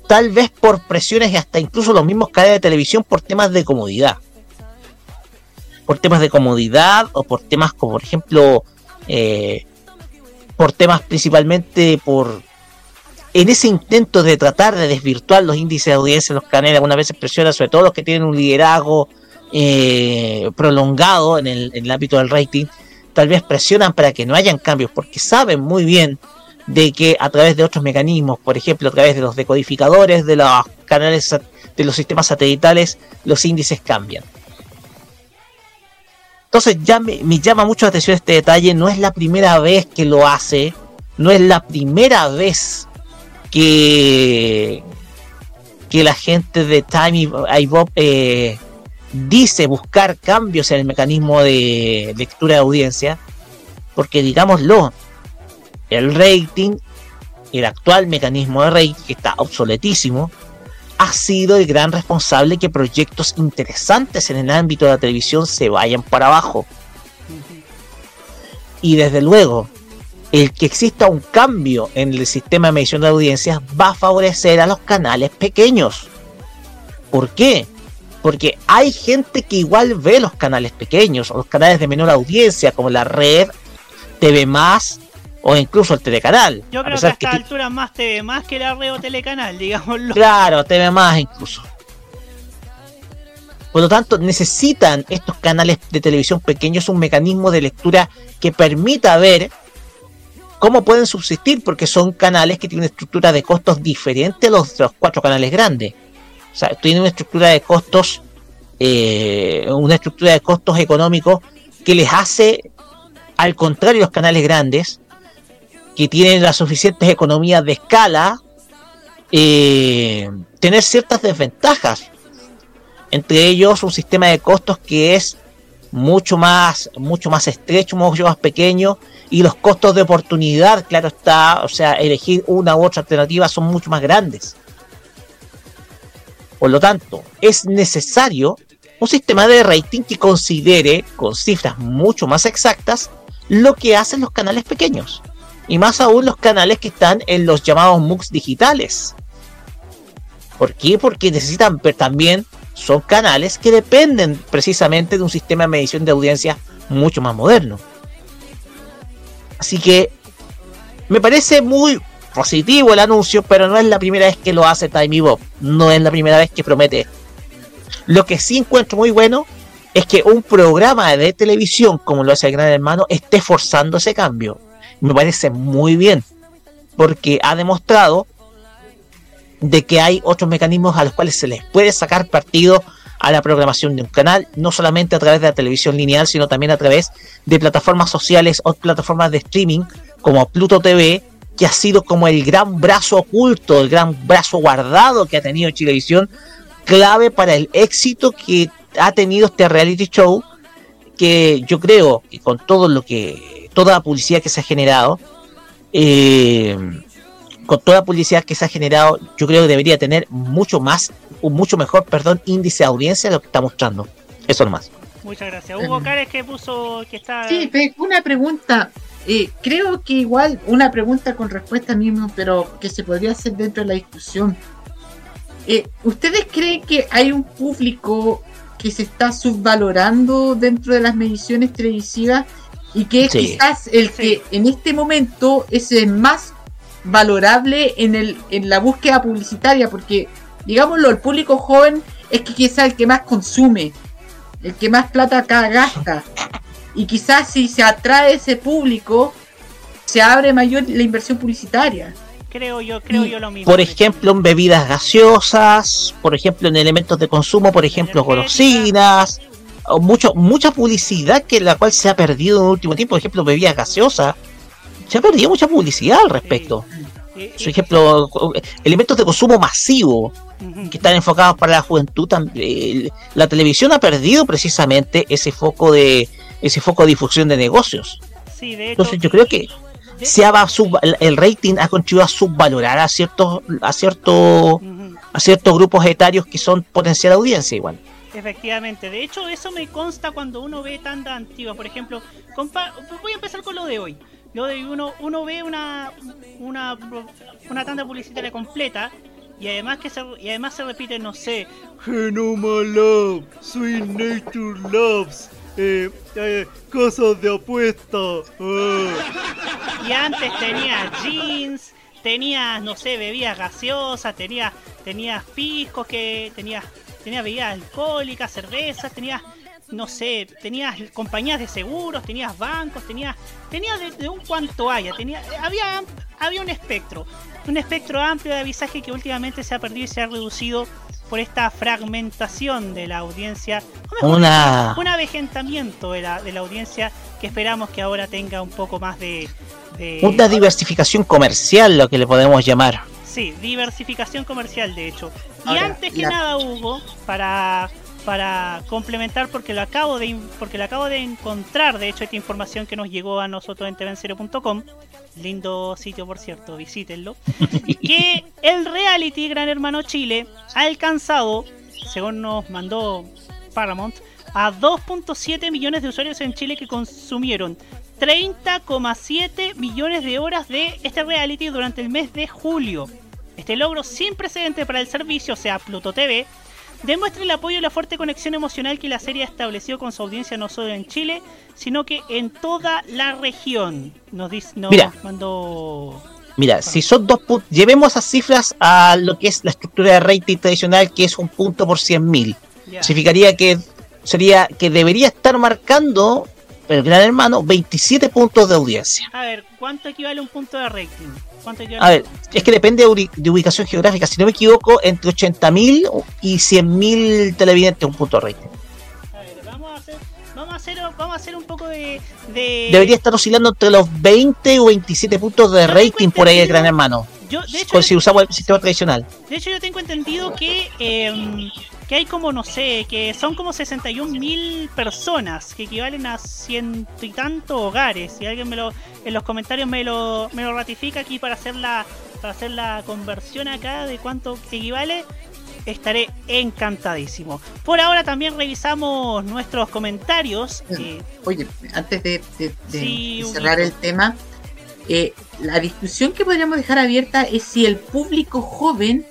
Tal vez por presiones y hasta incluso los mismos canales de televisión por temas de comodidad. Por temas de comodidad o por temas como por ejemplo eh, por temas principalmente por en ese intento de tratar de desvirtuar los índices de audiencia en los canales, algunas veces presiona sobre todo los que tienen un liderazgo eh, prolongado en el ámbito del rating, tal vez presionan para que no hayan cambios, porque saben muy bien de que a través de otros mecanismos, por ejemplo, a través de los decodificadores de los canales de los sistemas satelitales, los índices cambian. Entonces ya me, llama mucho la atención este detalle, no es la primera vez que lo hace, no es la primera vez que, que la gente de Time y- y Bob eh, dice buscar cambios en el mecanismo de lectura de audiencia. Porque digámoslo, el rating, el actual mecanismo de rating, que está obsoletísimo, ha sido el gran responsable que proyectos interesantes en el ámbito de la televisión se vayan para abajo. Y desde luego, el que exista un cambio en el sistema de medición de audiencias va a favorecer a los canales pequeños. ¿Por qué? Porque hay gente que igual ve los canales pequeños o los canales de menor audiencia, como la red, TV Más o incluso el telecanal. Yo creo que a esta que- altura más TV más que la Reo Telecanal, digámoslo. Claro, TV Más incluso. Por lo tanto, necesitan estos canales de televisión pequeños un mecanismo de lectura que permita ver cómo pueden subsistir, porque son canales que tienen estructura de costos diferente a los, de los cuatro canales grandes. O sea, tienen una estructura de costos, eh, una estructura de costos económicos que les hace, al contrario los canales grandes, que tienen las suficientes economías de escala, eh, tener ciertas desventajas. Entre ellos un sistema de costos que es mucho más, mucho más estrecho, mucho más pequeño, y los costos de oportunidad, claro está, o sea, elegir una u otra alternativa son mucho más grandes. Por lo tanto, es necesario un sistema de rating que considere con cifras mucho más exactas lo que hacen los canales pequeños. Y más aún los canales que están en los llamados MOOCs digitales. ¿Por qué? Porque necesitan ver también, son canales que dependen precisamente de un sistema de medición de audiencia mucho más moderno. Así que me parece muy positivo el anuncio, pero no es la primera vez que lo hace Timey Bob. No es la primera vez que promete. Lo que sí encuentro muy bueno es que un programa de televisión como lo hace el Gran Hermano esté forzando ese cambio. Me parece muy bien, porque ha demostrado de que hay otros mecanismos a los cuales se les puede sacar partido a la programación de un canal, no solamente a través de la televisión lineal, sino también a través de plataformas sociales o plataformas de streaming como Pluto TV, que ha sido como el gran brazo oculto, el gran brazo guardado que ha tenido Chilevisión, clave para el éxito que ha tenido este reality show, que yo creo que con todo lo que, toda la publicidad que se ha generado, eh, con toda la publicidad que se ha generado, yo creo que debería tener mucho más, un mucho mejor, perdón, índice de audiencia de lo que está mostrando. Eso nomás. Muchas gracias. Hugo Cares que puso que está. Sí, una pregunta. Eh, creo que igual una pregunta con respuesta mismo, pero que se podría hacer dentro de la discusión. Eh, ¿Ustedes creen que hay un público que se está subvalorando dentro de las mediciones televisivas y que es Sí. quizás el que en este momento es el más valorable en, el, en la búsqueda publicitaria? Porque, digámoslo, el público joven es que quizás el que más consume, el que más plata acá gasta. Y quizás si se atrae ese público, se abre mayor la inversión publicitaria. Creo yo, creo yo lo mismo. Por ejemplo, en bebidas gaseosas, por ejemplo, en elementos de consumo, por ejemplo, golosinas, o mucho, mucha publicidad que la cual se ha perdido en el último tiempo, por ejemplo, bebidas gaseosas. Se ha perdido mucha publicidad al respecto. Por ejemplo, elementos de consumo masivo que están enfocados para la juventud. eh, La televisión ha perdido precisamente ese foco de ese foco de difusión de negocios. Sí, de hecho. Entonces yo creo que se ha sub- el- el rating ha contribuido a subvalorar a ciertos a ciertos a ciertos grupos etarios que son potencial audiencia igual. Efectivamente, de hecho eso me consta cuando uno ve tanda antigua, por ejemplo, compa- voy a empezar con lo de hoy. Lo de uno, uno ve una, una, una tanda publicitaria completa y además que se, y además se repite, no sé, Genoma Love, Sweet Nature Loves, eh, eh, cosas de apuesta. Y antes tenía jeans, tenías, no sé, bebidas gaseosas, tenías, tenías piscos, que tenías, tenías bebidas alcohólicas, cervezas, tenías, no sé, tenías compañías de seguros, tenías bancos, tenías, tenías de, de un cuanto haya, tenía, había, había un espectro, un espectro amplio de avisaje que últimamente se ha perdido y se ha reducido por esta fragmentación de la audiencia, o mejor Una- un avejentamiento de la, de la audiencia que esperamos que ahora tenga un poco más de, de- Una diversificación comercial, lo que le podemos llamar. Sí, diversificación comercial, de hecho. Y Ahora, antes que la- nada, Hugo, para para complementar porque lo acabo de porque lo acabo de encontrar, de hecho esta información que nos llegó a nosotros en tvenserio.com, lindo sitio por cierto, visítenlo, que el reality Gran Hermano Chile ha alcanzado, según nos mandó Paramount, a 2.7 millones de usuarios en Chile que consumieron 30,7 millones de horas de este reality durante el mes de julio. Este logro sin precedente para el servicio, o sea, Pluto TV, demuestra el apoyo y la fuerte conexión emocional que la serie ha establecido con su audiencia no solo en Chile, sino que en toda la región. Nos, dice, nos Mira. mandó... Mira, si son dos puntos, llevemos esas cifras a lo que es la estructura de rating tradicional, que es un punto por 100.000. Ya. Significaría que sería que debería estar marcando el Gran Hermano 27 puntos de audiencia. A ver, ¿cuánto equivale un punto de rating? ¿Cuánto equivale A ver, es que depende de, ubicación geográfica. Si no me equivoco, entre 80.000 y 100.000 televidentes un punto de rating. Vamos a hacer, vamos a hacer, vamos a hacer un poco de... de- Debería estar oscilando entre los 20 o 27 puntos de rating por ahí el Gran Hermano. Yo, de hecho, si usamos el sistema tradicional. De hecho, yo tengo entendido que, em, que hay como, no sé, que son como 61 mil personas, que equivalen a ciento y tantos hogares. Si alguien me lo, en los comentarios me lo, me lo ratifica aquí para hacer la, para hacer la conversión acá de cuánto equivale, estaré encantadísimo. Por ahora también revisamos nuestros comentarios. eh, Oye, antes de, de- de- Sí, de cerrar Huguito. el tema, eh, la discusión que podríamos dejar abierta es si el público joven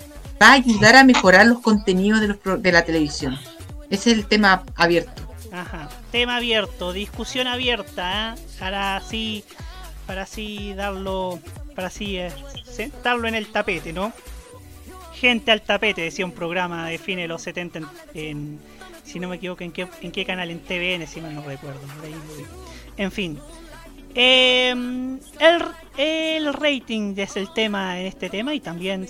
ayudar a mejorar los contenidos de, los pro- de la televisión. Ese es el tema abierto. Tema abierto, discusión abierta, ¿eh? para así, para así darlo, para así eh, sentarlo en el tapete, ¿no? Gente al tapete, decía un programa de fines de los 70 en, si no me equivoco, en qué, en qué canal, en TVN, si mal no recuerdo. En fin. Eh, el, el rating es el tema en este tema y también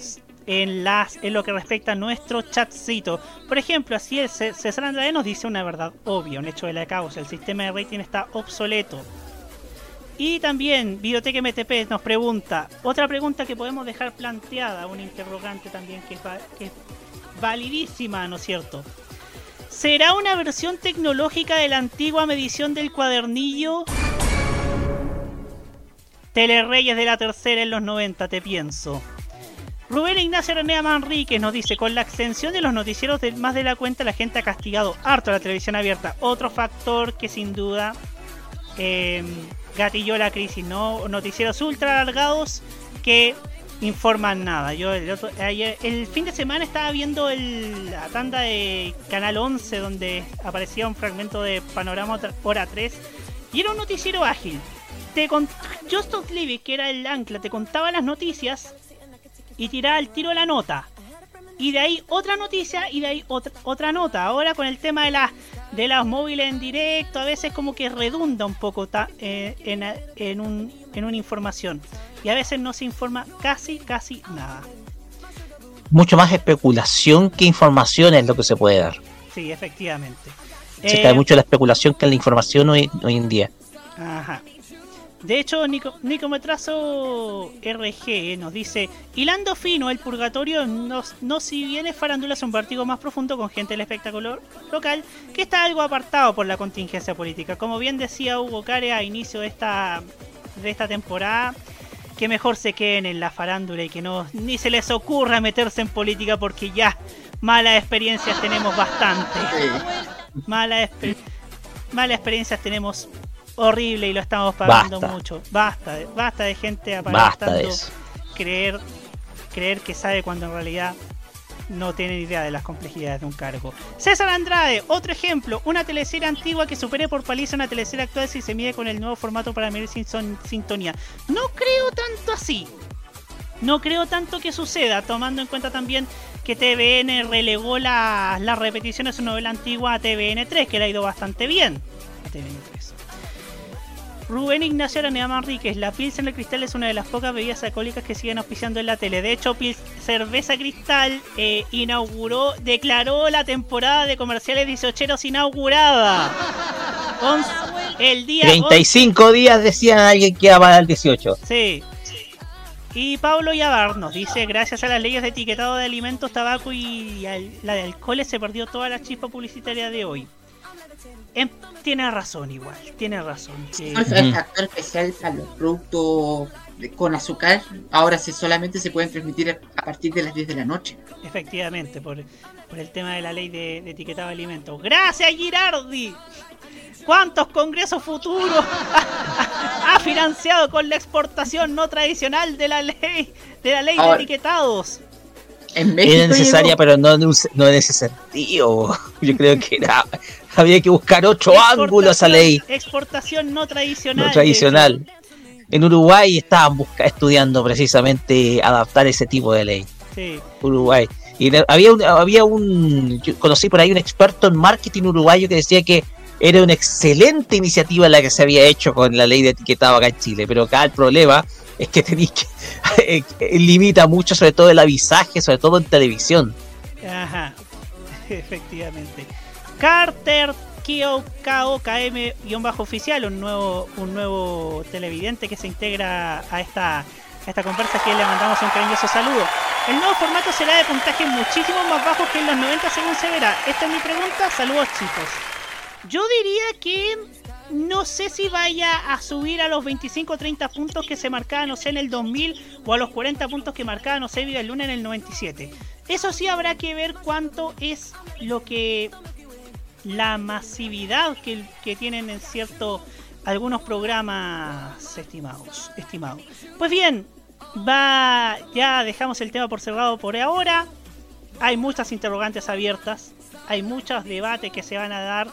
en las en lo que respecta a nuestro chatcito. Por ejemplo, así es, César Andrade nos dice una verdad obvia, un hecho de la causa. El sistema de rating está obsoleto. Y también Videoteca MTP nos pregunta, otra pregunta que podemos dejar planteada, un interrogante también que es, validísima, ¿no es cierto? ¿Será una versión tecnológica de la antigua medición del cuadernillo? Telerreyes de la tercera en los 90, te pienso. Rubén Ignacio René Manríquez nos dice, con la extensión de los noticieros más de la cuenta, la gente ha castigado harto la televisión abierta. Otro factor que sin duda eh, gatilló la crisis, ¿no? Noticieros ultra alargados que informan nada. Yo el, fin de semana estaba viendo el- la tanda de Canal 11 donde aparecía un fragmento de Panorama Hora- Hora 3 y era un noticiero ágil. Te Justus Livy, que era el ancla, te contaba las noticias y tiraba al tiro la nota. Y de ahí otra noticia y de ahí otra, otra nota. Ahora con el tema de las de las móviles en directo, a veces como que redunda un poco ta- eh, en, en, un, en una información. Y a veces no se informa casi, casi nada. Mucho más especulación que información es lo que se puede dar. Sí, efectivamente. Se Eh, cae mucho la especulación que la información hoy, hoy en día. Ajá. De hecho, Nico, Nicometrazo RG eh, nos dice, hilando fino, el purgatorio no, no si bien es farándula, es un partido más profundo con gente del espectáculo local que está algo apartado por la contingencia política. Como bien decía Hugo Care a inicio de esta, de esta temporada, que mejor se queden en la farándula y que no ni se les ocurra meterse en política porque ya malas experiencias tenemos bastante. Malas exper- malas experiencias tenemos horrible y lo estamos pagando Basta. mucho. Basta, basta de gente aparentando creer creer que sabe cuando en realidad no tiene idea de las complejidades de un cargo. César Andrade, otro ejemplo, una teleserie antigua que supere por paliza una teleserie actual si se mide con el nuevo formato para medir sin son- sintonía. No creo tanto así. No creo tanto que suceda, tomando en cuenta también que TVN relegó la- las repeticiones de su novela antigua a TVN3, que le ha ido bastante bien. A TVN3. Rubén Ignacio Aranea Manríquez, la Pilsen de Cristal es una de las pocas bebidas alcohólicas que siguen auspiciando en la tele. De hecho, Pils- Cerveza Cristal eh, inauguró, declaró la temporada de comerciales 18 inaugurada. Once- el día 35 días decían alguien que iba para el 18. Sí. Y Pablo Yavar nos dice, gracias a las leyes de etiquetado de alimentos, tabaco y al- la de alcoholes se perdió toda la chispa publicitaria de hoy. Em, tiene razón igual, tiene razón. que- El factor especial para los productos con azúcar ahora se solamente se pueden transmitir a partir de las 10 de la noche. Efectivamente, por, por el tema de la ley de, de etiquetado de alimentos. ¡Gracias, Girardi! ¿Cuántos congresos futuros ha, ha financiado con la exportación no tradicional de la ley de la ley de etiquetados? En Era necesaria, pero no, no en ese sentido. Yo creo que era. Había que buscar otro ángulo a esa ley Exportación no tradicional. no tradicional. En Uruguay estaban busca- estudiando precisamente adaptar ese tipo de ley. Sí. Uruguay. Y había un, había un, yo conocí por ahí un experto en marketing uruguayo que decía que era una excelente iniciativa la que se había hecho con la ley de etiquetado acá en Chile, pero acá el problema es que tenéis que eh, que limita mucho, sobre todo el avisaje, sobre todo en televisión. Ajá, efectivamente. Carter Kio KM oficial, un nuevo, un nuevo televidente que se integra a esta, esta conversa que le mandamos un cariñoso saludo. El nuevo formato será de puntaje muchísimo más bajo que en los 90 según se verá. Esta es mi pregunta, saludos chicos. Yo diría que no sé si vaya a subir a los 25 o 30 puntos que se marcaban, no sé, en el 2000 o a los 40 puntos que marcaba, no sé, Vida Luna en el 97. Eso sí habrá que ver cuánto es lo que la masividad que, tienen en cierto algunos programas estimados. Pues bien, va ya dejamos el tema por cerrado por ahora. Hay muchas interrogantes abiertas, hay muchos debates que se van a dar.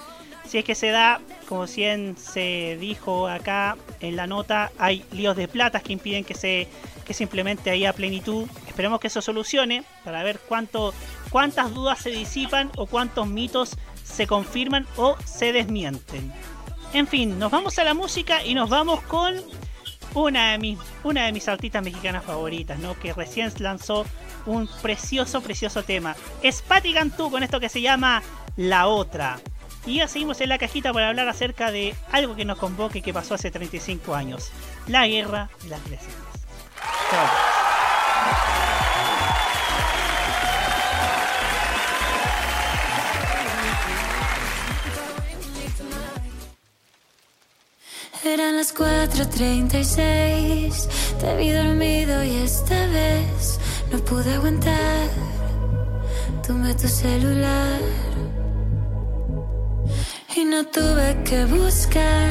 Si es que se da, como bien se dijo acá en la nota, hay líos de platas que impiden que se, que se plenitud. Esperemos que eso solucione para ver cuánto, cuántas dudas se disipan o cuántos mitos se confirman o se desmienten. En fin, nos vamos a la música y nos vamos con una de mis, una de mis artistas mexicanas favoritas, ¿no? Que recién lanzó un precioso, precioso tema. Es Patti Cantú con esto que se llama La Otra. Y ya seguimos en la cajita para hablar acerca de algo que nos convoca y que pasó hace 35 años. La guerra de las lesiones. Eran las 4:36, te vi dormido y esta vez no pude aguantar. Tomé tu celular y no tuve que buscar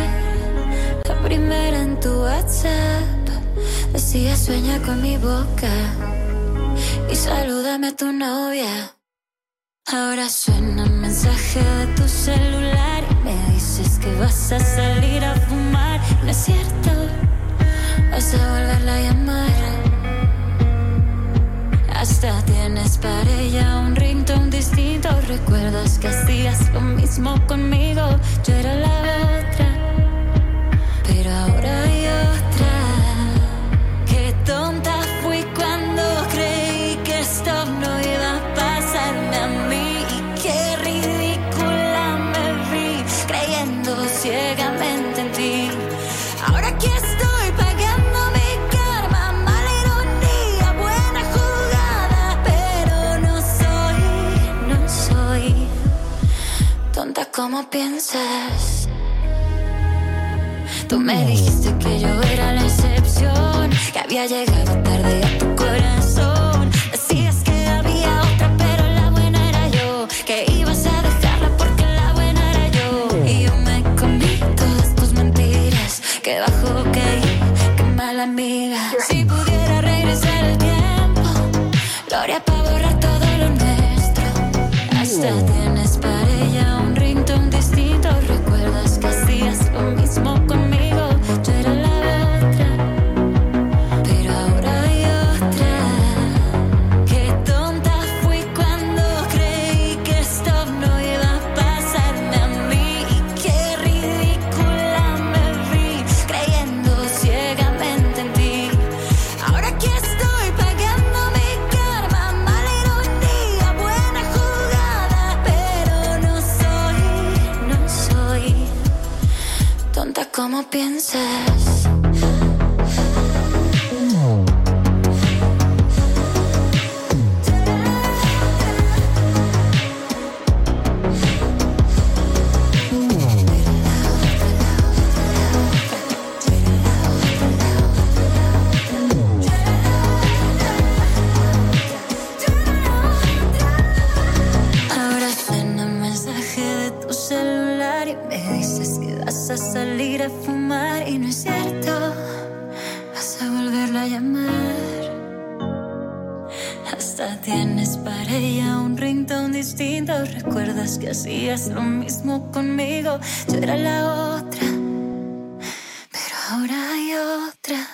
la primera en tu WhatsApp. Decía sueña con mi boca y salúdame a tu novia. Ahora suena un mensaje de tu celular me dices que vas a salir a fumar. No es cierto, vas a volverla a llamar. Hasta tienes para ella un ringtone distinto. Recuerdas que hacías lo mismo conmigo. Yo era la otra, pero ahora hay como piensas. Tú me dijiste que yo era la excepción, que había llegado 变色。Recuerdas que hacías lo mismo conmigo. Yo era la otra, pero ahora hay otra.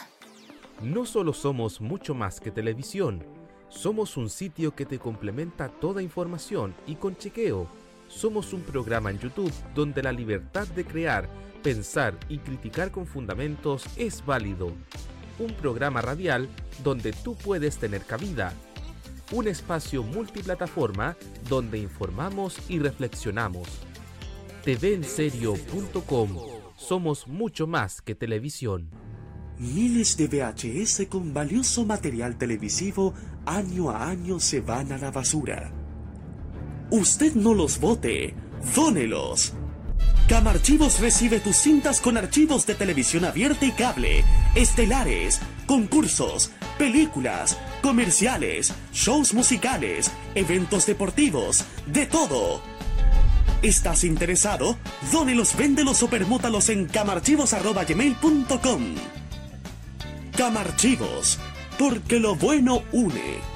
No solo somos mucho más que televisión, somos un sitio que te complementa toda información y con chequeo. Somos un programa en YouTube donde la libertad de crear, pensar y criticar con fundamentos es válido. Un programa radial donde tú puedes tener cabida. Un espacio multiplataforma donde informamos y reflexionamos. TVenserio.com Somos mucho más que televisión. Miles de VHS con valioso material televisivo año a año se van a la basura. Usted no los vote, dónelos. Camarchivos recibe tus cintas con archivos de televisión abierta y cable, estelares, concursos, películas, comerciales, shows musicales, eventos deportivos, de todo. ¿Estás interesado? Dónelos, véndelos o permútalos en camarchivos.gmail.com. Camarchivos, porque lo bueno une.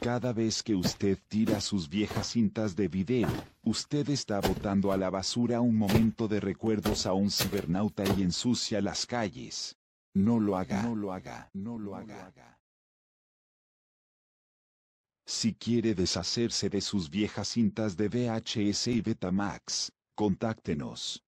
Cada vez que usted tira sus viejas cintas de video, usted está botando a la basura un momento de recuerdos a un cibernauta y ensucia las calles. No lo haga, no lo haga, no lo haga. Si quiere deshacerse de sus viejas cintas de VHS y Betamax, contáctenos.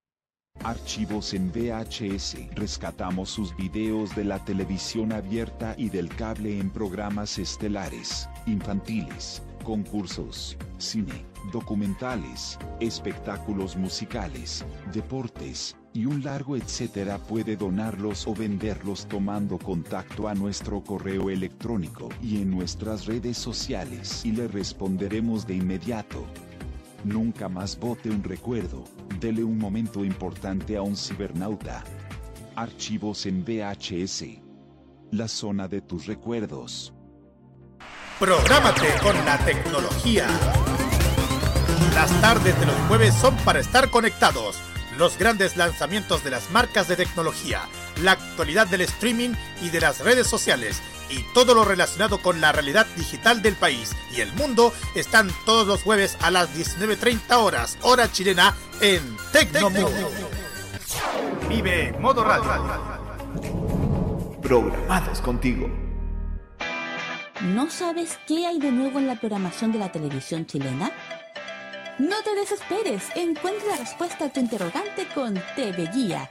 Archivos en VHS. Rescatamos sus videos de la televisión abierta y del cable en programas estelares, infantiles, concursos, cine, documentales, espectáculos musicales, deportes, y un largo etcétera puede donarlos o venderlos tomando contacto a nuestro correo electrónico y en nuestras redes sociales y le responderemos de inmediato. Nunca más bote un recuerdo, dele un momento importante a un cibernauta. Archivos en VHS. La zona de tus recuerdos. Prográmate con la tecnología. Las tardes de los jueves son para estar conectados. Los grandes lanzamientos de las marcas de tecnología, la actualidad del streaming y de las redes sociales y todo lo relacionado con la realidad digital del país y el mundo están todos los jueves a las 19.30 horas, hora chilena, en Tecnomundo. Vive Modo Radio. Programados contigo. ¿No sabes qué hay de nuevo en la programación de la televisión chilena? No te desesperes, encuentra la respuesta a tu interrogante con TV Guía,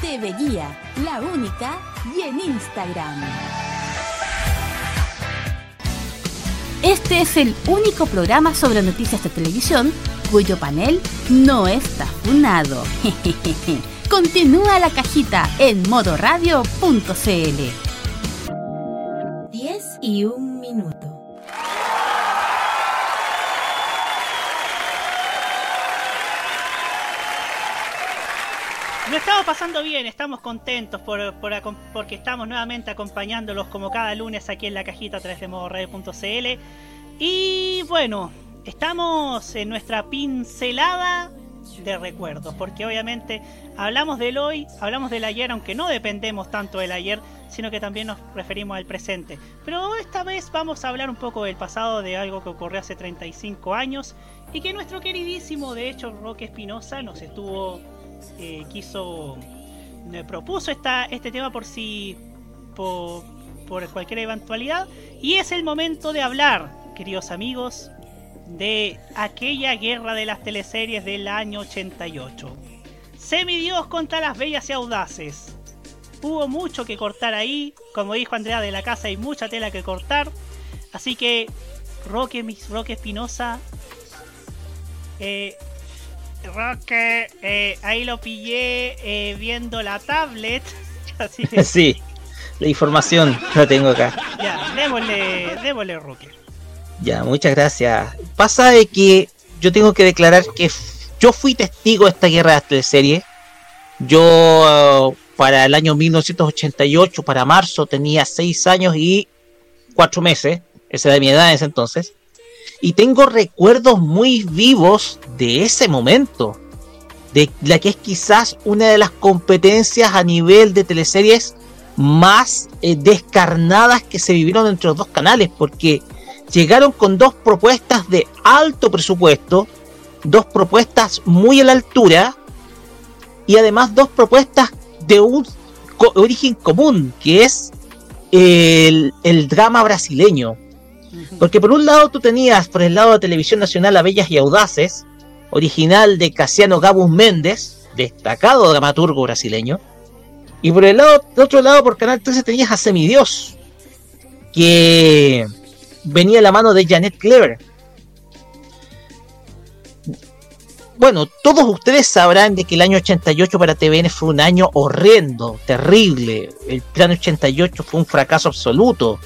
TV Guía, la única, y en Instagram. Este es el único programa sobre noticias de televisión cuyo panel no está funado. Continúa la cajita en modoradio.cl. 10 y un minuto. Lo estamos pasando bien, estamos contentos porque estamos nuevamente acompañándolos como cada lunes aquí en la cajita a través de modoradio.cl. Y bueno, estamos en nuestra pincelada de recuerdos, porque obviamente hablamos del hoy, hablamos del ayer, aunque no dependemos tanto del ayer, sino que también nos referimos al presente. Pero esta vez vamos a hablar un poco del pasado, de algo que ocurrió hace 35 años y que nuestro queridísimo, de hecho, Roque Espinosa nos estuvo, eh, quiso, me propuso esta, este tema por si, por, por cualquier eventualidad. Y es el momento de hablar, queridos amigos, de aquella guerra de las teleseries del año 88. Semidios contra las bellas y audaces. Hubo mucho que cortar ahí, como dijo Andrea de la Casa, hay mucha tela que cortar. Así que, Roque, Roque Espinosa, eh, Roque, eh, ahí lo pillé eh, viendo la tablet. Así que, Sí, la información la tengo acá. ya, démosle, démosle, Roque. Ya, muchas gracias. Pasa de que yo tengo que declarar que yo fui testigo de esta guerra de teleseries. Yo, eh, para el año 1988, para marzo, tenía 6 años y 4 meses. Esa era mi edad en ese entonces. Y tengo recuerdos muy vivos de ese momento. De la que es quizás una de las competencias a nivel de teleseries más eh, descarnadas que se vivieron entre los dos canales. Porque llegaron con dos propuestas de alto presupuesto, dos propuestas muy a la altura y además dos propuestas de un co- origen común, que es el, el drama brasileño. Porque por un lado tú tenías por el lado de Televisión Nacional a Bellas y Audaces, original de Casiano Gabus Méndez, destacado dramaturgo brasileño, y por el lado, otro lado por Canal 13 tenías a Semidios, que venía a la mano de Janet Clever. Bueno, todos ustedes sabrán de que el año 88 para TVN fue un año horrendo, terrible. El plan 88 fue un fracaso absoluto.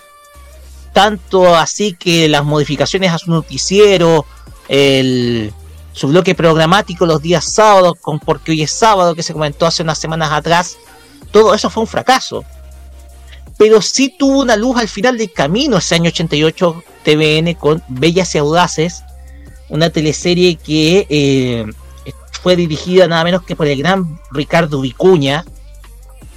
Tanto así que las modificaciones a su noticiero, el, su bloque programático los días sábados, con porque hoy es sábado, que se comentó hace unas semanas atrás, todo eso fue un fracaso. Pero sí tuvo una luz al final del camino ese año 88 TVN con Bellas y Audaces, una teleserie que eh, fue dirigida nada menos que por el gran Ricardo Vicuña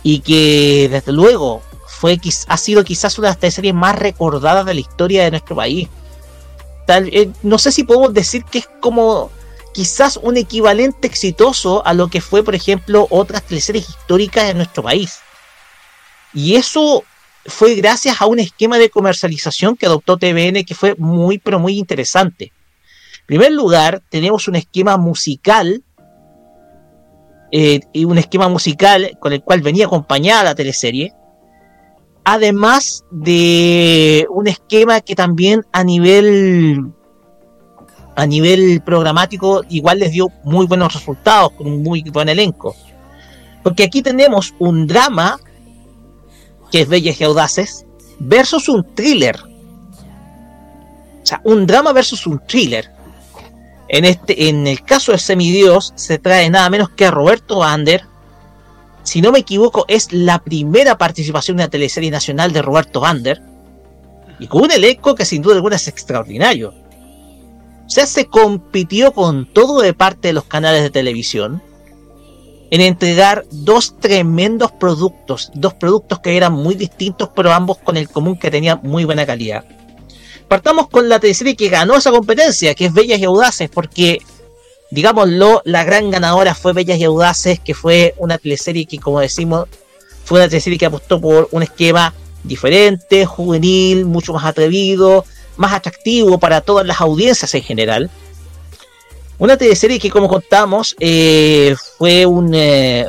y que desde luego fue ha sido quizás una de las teleseries más recordadas de la historia de nuestro país. Tal- eh, no sé si podemos decir que es como quizás un equivalente exitoso a lo que fue, por ejemplo, otras teleseries históricas en nuestro país. Y eso fue gracias a un esquema de comercialización que adoptó TVN que fue muy, pero muy interesante. En primer lugar, tenemos un esquema musical, eh, y un esquema musical con el cual venía acompañada la teleserie, además de un esquema que también a nivel a nivel programático igual les dio muy buenos resultados con un muy buen elenco. Porque aquí tenemos un drama que es Bellas y Audaces, versus un thriller. O sea, un drama versus un thriller. En, este, en el caso de Semidios se trae nada menos que a Roberto Bander. Si no me equivoco, es la primera participación en la teleserie nacional de Roberto Bander. Y con un elenco que sin duda alguna es extraordinario. O sea, se compitió con todo de parte de los canales de televisión. en entregar dos tremendos productos, dos productos que eran muy distintos, pero ambos con el común que tenían muy buena calidad. Partamos con la teleserie que ganó esa competencia, que es Bellas y Audaces, porque, digámoslo, la gran ganadora fue Bellas y Audaces, que fue una teleserie que, como decimos, fue una teleserie que apostó por un esquema diferente, juvenil, mucho más atrevido, más atractivo para todas las audiencias en general. Una teleserie que, como contamos, eh, fue un. eh,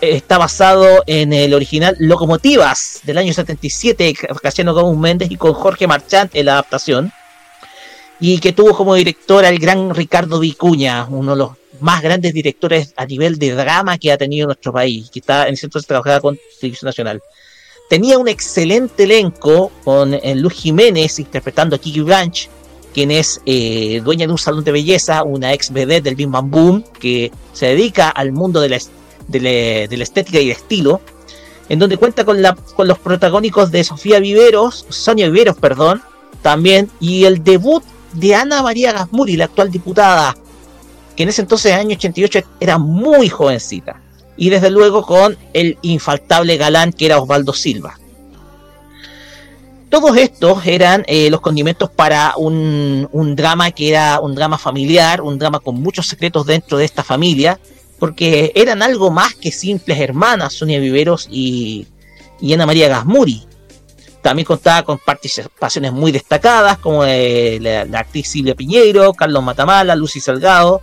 está basado en el original Locomotivas del año 77, Casiano Gómez Méndez y con Jorge Marchant en la adaptación. Y que tuvo como director al gran Ricardo Vicuña, uno de los más grandes directores a nivel de drama que ha tenido nuestro país, que está en ese entonces trabajaba con Televisión Nacional. Tenía un excelente elenco con eh, Luz Jiménez interpretando a Kiki Branch, quien es eh, dueña de un salón de belleza, una ex vedette del Bim Bam Boom, que se dedica al mundo de la, de la- de la estética y el estilo, en donde cuenta con, la, con los protagónicos de Sofía Viveros, Sonia Viveros, perdón, también, y el debut de Ana María Gasmuri, la actual diputada, que en ese entonces, año 88, era muy jovencita. Y desde luego con el infaltable galán que era Osvaldo Silva. Todos estos eran eh, los condimentos para un, un drama que era un drama familiar, un drama con muchos secretos dentro de esta familia, porque eran algo más que simples hermanas, Sonia Viveros y, y Ana María Gasmuri. También contaba con participaciones muy destacadas, como eh, la, actriz Silvia Piñeiro, Carlos Matamala, Lucy Salgado.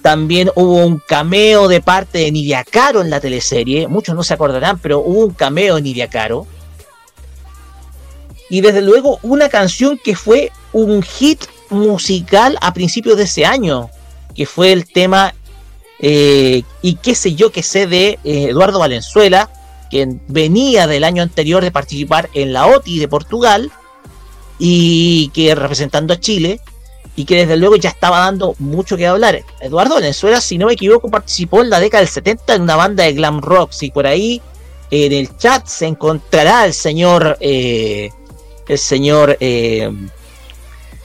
También hubo un cameo de parte de Nidia Caro en la teleserie. Muchos no se acordarán, pero hubo un cameo de Nidia Caro. Y desde luego una canción que fue un hit musical a principios de ese año, que fue el tema eh, y qué sé yo que sé de eh, Eduardo Valenzuela, quien venía del año anterior de participar en la OTI de Portugal y que representando a Chile y que desde luego ya estaba dando mucho que hablar. Eduardo Valenzuela, si no me equivoco, participó en la década del 70 en una banda de glam rock. Si por ahí en el chat se encontrará el señor, eh, el señor, eh,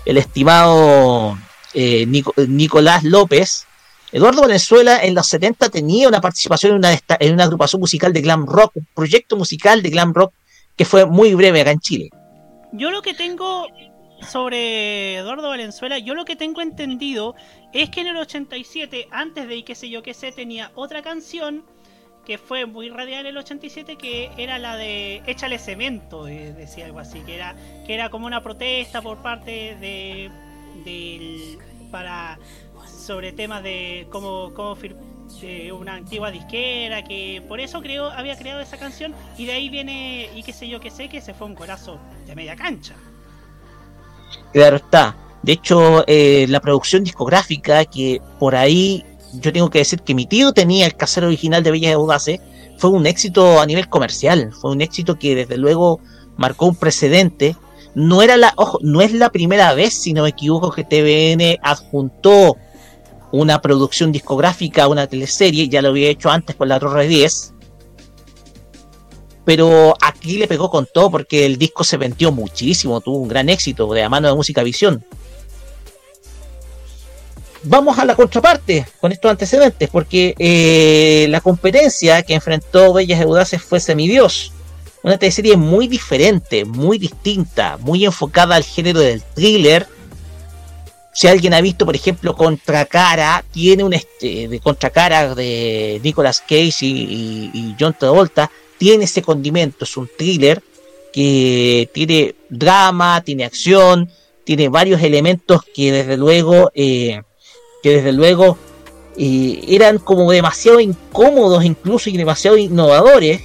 el estimado eh, Nico- Nicolás López. Eduardo Valenzuela en los 70 tenía una participación en una, en una agrupación musical de glam rock, un proyecto musical de glam rock que fue muy breve acá en Chile. Yo lo que tengo sobre Eduardo Valenzuela, yo lo que tengo entendido es que en el 87, antes de y qué sé yo qué sé, tenía otra canción que fue muy radial en el 87 que era la de Échale cemento, decía algo así, que era que era como una protesta por parte de del para sobre temas de cómo cómo de una antigua disquera que por eso creo había creado esa canción y de ahí viene y qué sé yo qué sé que se fue un corazo de media cancha. Claro está. De hecho, eh, la producción discográfica que por ahí yo tengo que decir que mi tío tenía el casero original de Bellas y Audaces fue un éxito a nivel comercial. Fue un éxito que desde luego marcó un precedente. No era la, ojo, no es la primera vez, si no me equivoco, que TVN adjuntó una producción discográfica una teleserie. Ya lo había hecho antes con la Torre 10. Pero aquí le pegó con todo porque el disco se vendió muchísimo, tuvo un gran éxito de la mano de Música Visión. Vamos a la contraparte con estos antecedentes, porque eh, la competencia que enfrentó Bellas Audaces fue Semidios, una teleserie muy diferente, muy distinta, muy enfocada al género del thriller. Si alguien ha visto, por ejemplo, Contracara, tiene un este, de Contracara de Nicolas Cage y, John Travolta, tiene ese condimento, es un thriller que tiene drama, tiene acción, tiene varios elementos que desde luego, eh, que desde luego eh, eran como demasiado incómodos incluso y demasiado innovadores,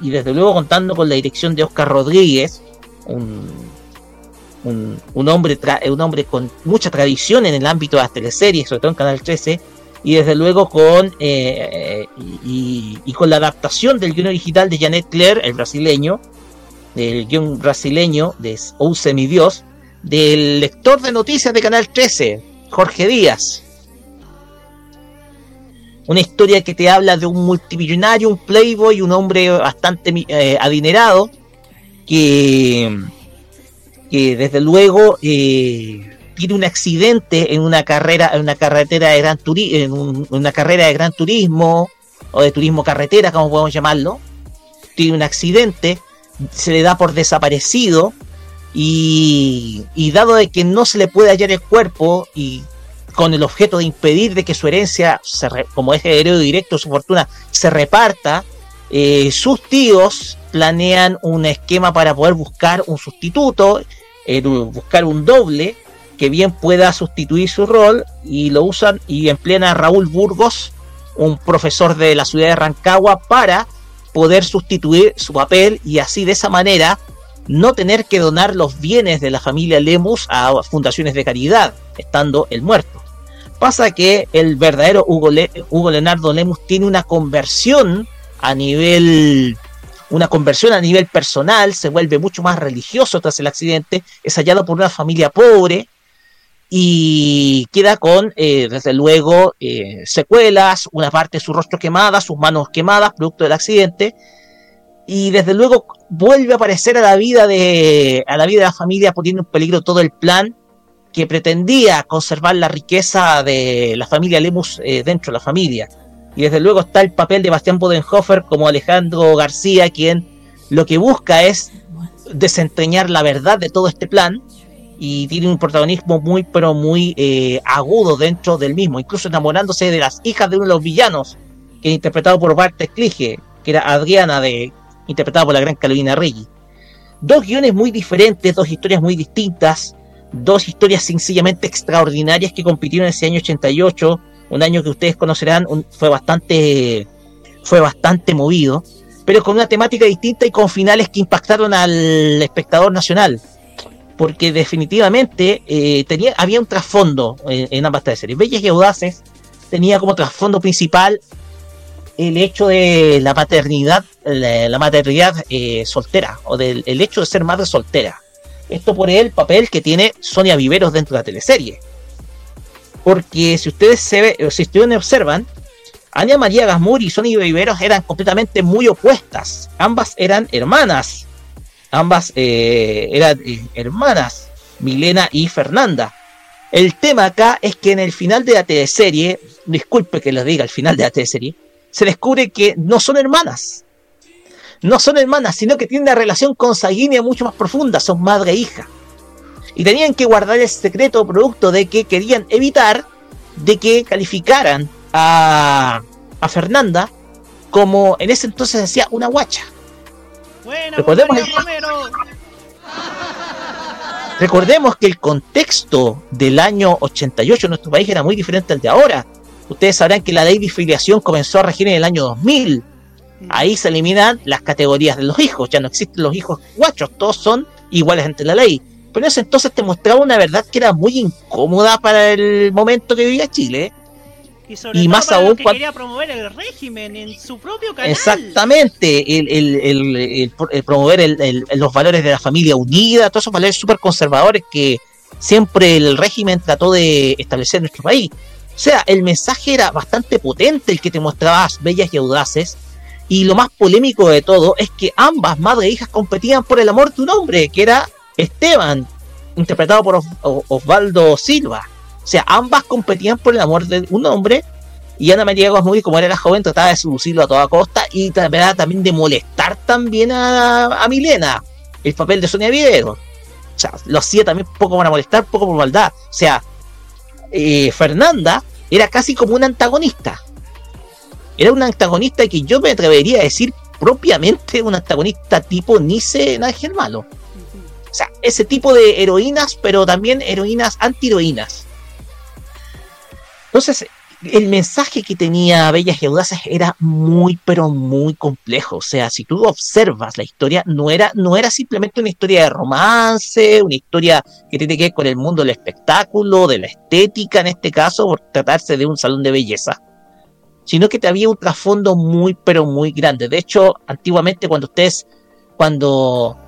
y desde luego contando con la dirección de Oscar Rodríguez, un, un, un hombre tra- un hombre con mucha tradición en el ámbito de las teleseries, sobre todo en Canal 13, y desde luego con eh, eh, y, con la adaptación del guion original de Janet Claire, el brasileño, del guion brasileño de Un Semidios, del lector de noticias de Canal 13, Jorge Díaz. Una historia que te habla de un multimillonario, un playboy, un hombre bastante eh, adinerado, que, que desde luego eh, tiene un accidente en una carrera, en una carretera de gran turismo, en un- una carrera de gran turismo, o de turismo carretera, como podemos llamarlo. Tiene un accidente, se le da por desaparecido, y, y dado de que no se le puede hallar el cuerpo, y con el objeto de impedir de que su herencia, se re- como es heredero directo, su fortuna, se reparta, eh, sus tíos planean un esquema para poder buscar un sustituto, buscar un doble que bien pueda sustituir su rol y lo usan y emplean a Raúl Burgos, un profesor de la ciudad de Rancagua, para poder sustituir su papel y así de esa manera no tener que donar los bienes de la familia Lemus a fundaciones de caridad, estando el muerto. Pasa que el verdadero Hugo, Hugo Leonardo Lemus tiene una conversión a nivel una conversión a nivel personal, se vuelve mucho más religioso tras el accidente, es hallado por una familia pobre y queda con, eh, desde luego, eh, secuelas, una parte de su rostro quemada, sus manos quemadas, producto del accidente, y desde luego vuelve a aparecer a la vida de, a la vida de la familia poniendo en peligro todo el plan que pretendía conservar la riqueza de la familia Lemus eh, dentro de la familia. Y desde luego está el papel de Bastián Bodenhofer como Alejandro García, quien lo que busca es desentrañar la verdad de todo este plan y tiene un protagonismo muy pero muy eh, agudo dentro del mismo, incluso enamorándose de las hijas de uno de los villanos, que es interpretado por Bart Clige, que era Adriana, de, interpretada por la gran Carolina Reggi. Dos guiones muy diferentes, dos historias muy distintas, dos historias sencillamente extraordinarias que compitieron ese año 88, un año que ustedes conocerán, fue bastante fue bastante movido, pero con una temática distinta y con finales que impactaron al espectador nacional. Porque definitivamente eh, tenía, había un trasfondo en, en ambas series. Bellas y Audaces tenía como trasfondo principal el hecho de la paternidad, la maternidad eh, soltera, o del el hecho de ser madre soltera. Esto por el papel que tiene Sonia Viveros dentro de la teleserie. Porque si ustedes se ve, si ustedes observan, Anya María Gasmur y Sonia Viveros eran completamente muy opuestas. Ambas eran hermanas. Ambas eh, eran eh, hermanas, Milena y Fernanda. El tema acá es que en el final de la teleserie, disculpe que les diga el final de la teleserie, se descubre que no son hermanas. No son hermanas, sino que tienen una relación consanguínea mucho más profunda, son madre e hija. Y tenían que guardar el secreto producto de que querían evitar de que calificaran a, a Fernanda como en ese entonces decía una guacha. Buena, Recordemos el-. Recordemos que el contexto del año 88 en nuestro país era muy diferente al de ahora. Ustedes sabrán que la ley de filiación comenzó a regir en el año 2000. Ahí se eliminan las categorías de los hijos, ya no existen los hijos guachos, todos son iguales ante la ley. Pero en ese entonces te mostraba una verdad que era muy incómoda para el momento que vivía Chile. Y sobre Y todo más para aún que quería promover el régimen en su propio canal. Exactamente, el, el- el- promover los valores de la familia unida, todos esos valores súper conservadores que siempre el régimen trató de establecer en nuestro país. O sea, el mensaje era bastante potente el que te mostrabas bellas y audaces. Y lo más polémico de todo es que ambas, madre e hijas, competían por el amor de un hombre, que era Esteban, interpretado por Osvaldo Silva. O sea, ambas competían por el amor de un hombre y Ana María Guasmuri, como era la joven, trataba de seducirlo a toda costa y trataba también de molestar también a, Milena, el papel de Sonia Videro. O sea, lo hacía también un poco para molestar, un poco por maldad. O sea, eh, Fernanda era casi como una antagonista. Era una antagonista que yo me atrevería a decir propiamente un antagonista tipo Nice en Ángel Malo. O sea, ese tipo de heroínas, pero también heroínas antiheroínas. Entonces, el mensaje que tenía Bellas y Audaces era muy, pero muy complejo. O sea, si tú observas la historia, no era, no era simplemente una historia de romance, una historia que tiene que ver con el mundo del espectáculo, de la estética en este caso, por tratarse de un salón de belleza. Sino que te había un trasfondo muy, pero muy grande. De hecho, antiguamente cuando ustedes, cuando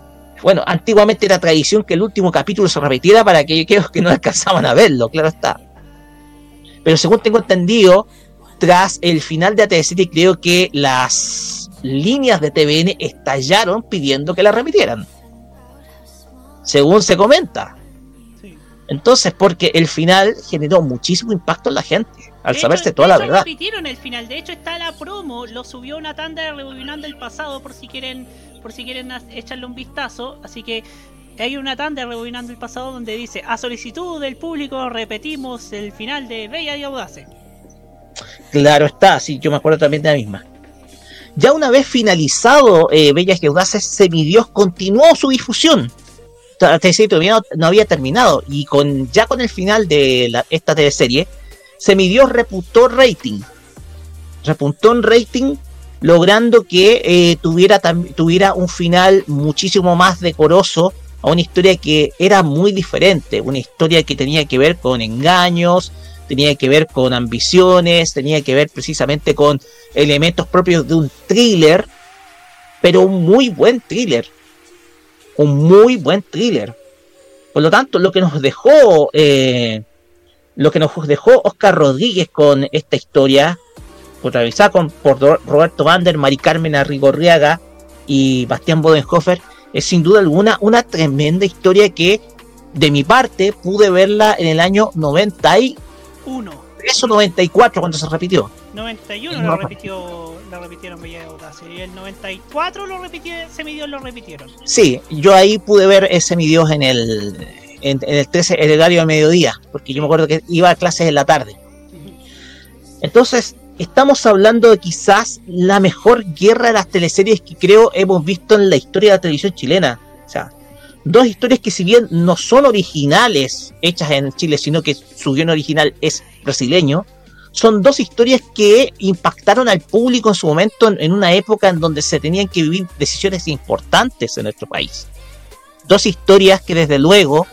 bueno, antiguamente era tradición que el último capítulo se repitiera para aquellos que no alcanzaban a verlo, claro está. Pero según tengo entendido, tras el final de AT7 creo que las líneas de TVN estallaron pidiendo que la repitieran. Según se comenta. Entonces, porque el final generó muchísimo impacto en la gente, al De saberse hecho- toda la verdad. repitieron el final. De hecho, está la promo. Lo subió una tanda de Rebobinando el Pasado por si quieren por si quieren echarle un vistazo. Así que hay una tanda Rebobinando el Pasado donde dice: A solicitud del público repetimos el final de Bella y Audace. Claro está, sí, yo me acuerdo también de la misma. Ya una vez finalizado eh, Bellas y Audaces, Semidios continuó su difusión. No, había terminado. Y con ya con el final de la- esta teleserie, Semidios reputó rating. Repuntó en rating, logrando que eh, tuviera, un final muchísimo más decoroso a una historia que era muy diferente. Una historia que tenía que ver con engaños, tenía que ver con ambiciones, tenía que ver precisamente con elementos propios de un thriller, pero un muy buen thriller. Un muy buen thriller. Por lo tanto, lo que nos dejó, eh, lo que nos dejó Oscar Rodríguez con esta historia, protagonizada con, por Ro- Roberto Vander, Mari Carmen Arrigorriaga y Bastián Bodenhofer, es sin duda alguna una tremenda historia que, de mi parte, pude verla en el año 93 1. o 94 cuando se repitió. 91 No. lo repitió, lo repitieron Bella y el 94 lo repitió, Semidios lo repitieron. Sí, yo ahí pude ver ese mi Dios en el, en, en el 13, el horario de mediodía, porque yo me acuerdo que iba a clases en la tarde. Entonces, estamos hablando de quizás la mejor guerra de las teleseries que creo hemos visto en la historia de la televisión chilena. O sea, dos historias que si bien no son originales hechas en Chile, sino que su guion original es brasileño, son dos historias que impactaron al público en su momento en, en una época en donde se tenían que vivir decisiones importantes en nuestro país. Dos historias que desde luego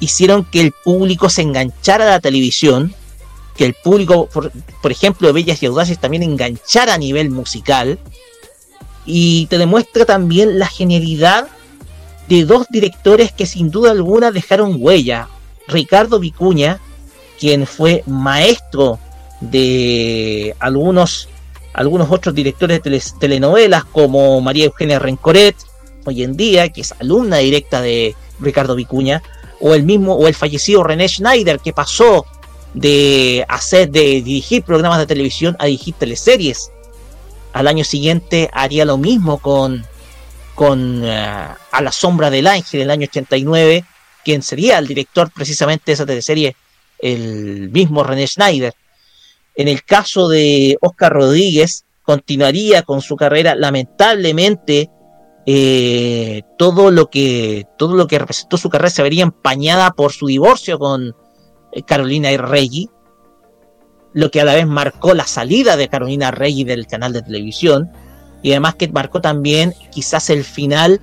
hicieron que el público se enganchara a la televisión, que el público, por, ejemplo, de Bellas y Audaces también enganchara a nivel musical, y te demuestra también la genialidad de dos directores que sin duda alguna dejaron huella. Ricardo Vicuña, quien fue maestro de algunos, algunos otros directores de telenovelas como María Eugenia Rencoret, hoy en día, que es alumna directa de Ricardo Vicuña, o el mismo, o el fallecido René Schneider, que pasó de hacer, de dirigir programas de televisión a dirigir teleseries. Al año siguiente haría lo mismo con, con eh, A la sombra del ángel, el año 89, quien sería el director precisamente de esa teleserie, el mismo René Schneider. En el caso de Oscar Rodríguez, continuaría con su carrera, lamentablemente, eh, todo lo que todo lo que representó su carrera se vería empañada por su divorcio con Carolina Reggi, lo que a la vez marcó la salida de Carolina Reggi del canal de televisión y además que marcó también quizás el final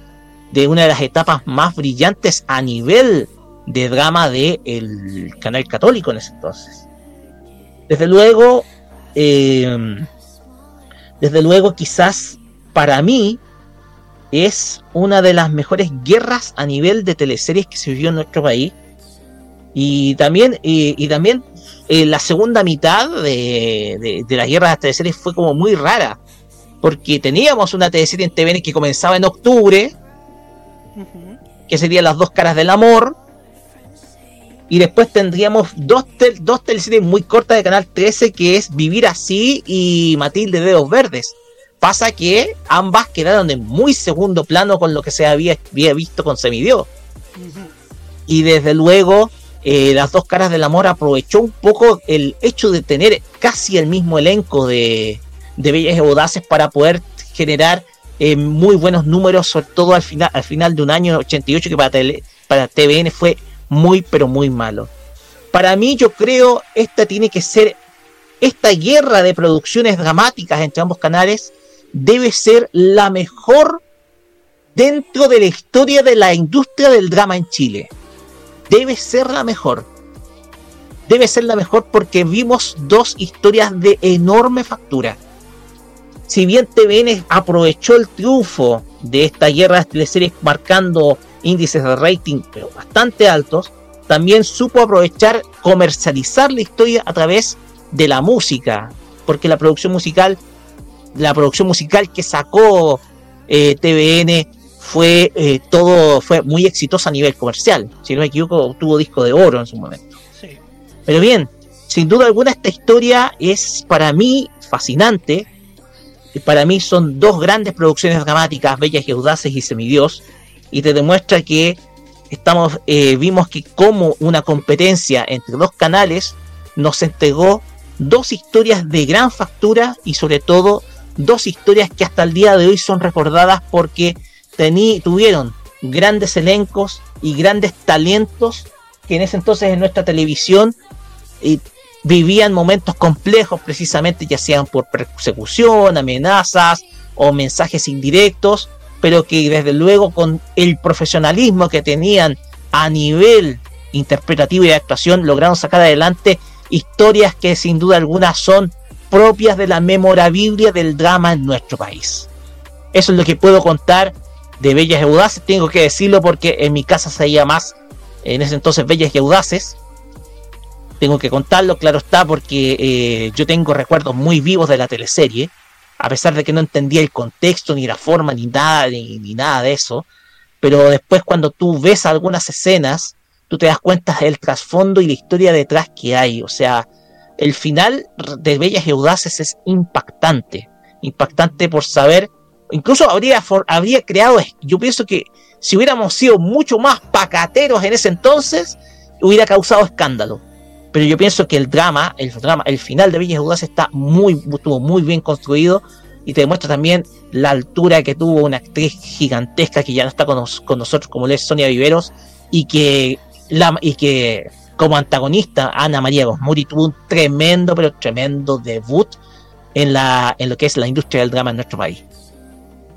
de una de las etapas más brillantes a nivel de drama del canal católico en ese entonces. Desde luego, eh, desde luego quizás para mí es una de las mejores guerras a nivel de teleseries que se vivió en nuestro país. Y también, y, y también eh, la segunda mitad de, de, de las guerras de las teleseries fue como muy rara. Porque teníamos una teleserie en TVN que comenzaba en octubre, que serían las dos caras del amor. Y después tendríamos dos, tel- dos teleseries muy cortas de Canal 13, que es Vivir así y Matilde de Dedos Verdes. Pasa que ambas quedaron en muy segundo plano con lo que se había, había visto con Semidio. Y desde luego, eh, las dos caras del amor aprovechó un poco el hecho de tener casi el mismo elenco de, Bellas y Audaces para poder generar eh, muy buenos números, sobre todo al final, al final de un año 88 que para, tele- para TVN fue muy pero muy malo. Para mí yo creo esta tiene que ser, esta guerra de producciones dramáticas entre ambos canales debe ser la mejor dentro de la historia de la industria del drama en Chile. Debe ser la mejor. Debe ser la mejor porque vimos dos historias de enorme factura. Si bien TVN aprovechó el triunfo de esta guerra de teleseries marcando índices de rating pero bastante altos, también supo aprovechar comercializar la historia a través de la música, porque la producción musical, la producción musical que sacó eh, TVN fue eh, todo fue muy exitoso a nivel comercial. Si no me equivoco, tuvo disco de oro en su momento. Pero bien, sin duda alguna esta historia es para mí fascinante. Y para mí son dos grandes producciones dramáticas, Bellas y Audaces y Semidios. Y te demuestra que estamos eh, vimos que como una competencia entre dos canales nos entregó dos historias de gran factura y sobre todo dos historias que hasta el día de hoy son recordadas porque tení, tuvieron grandes elencos y grandes talentos que en ese entonces en nuestra televisión eh, vivían momentos complejos precisamente ya sean por persecución, amenazas o mensajes indirectos, pero que desde luego con el profesionalismo que tenían a nivel interpretativo y de actuación lograron sacar adelante historias que sin duda alguna son propias de la memorabilia del drama en nuestro país. Eso es lo que puedo contar de Bellas y Audaces, tengo que decirlo porque en mi casa se veía más en ese entonces Bellas y Audaces. Tengo que contarlo, claro está, porque eh, yo tengo recuerdos muy vivos de la teleserie, a pesar de que no entendía el contexto, ni la forma, ni nada, ni, nada de eso. Pero después cuando tú ves algunas escenas, tú te das cuenta del trasfondo y la historia detrás que hay. O sea, el final de Bellas y Audaces es impactante. Impactante por saber. Incluso habría, habría creado. Yo pienso que si hubiéramos sido mucho más pacateros en ese entonces, hubiera causado escándalo. Pero yo pienso que el drama, el drama, el final de Bellas y Audaces está muy, estuvo muy bien construido y te demuestra también la altura que tuvo una actriz gigantesca que ya no está con nosotros, como es Sonia Viveros, y que la, y que como antagonista Ana María Gosmuri tuvo un tremendo, pero tremendo debut en, la, en lo que es la industria del drama en nuestro país.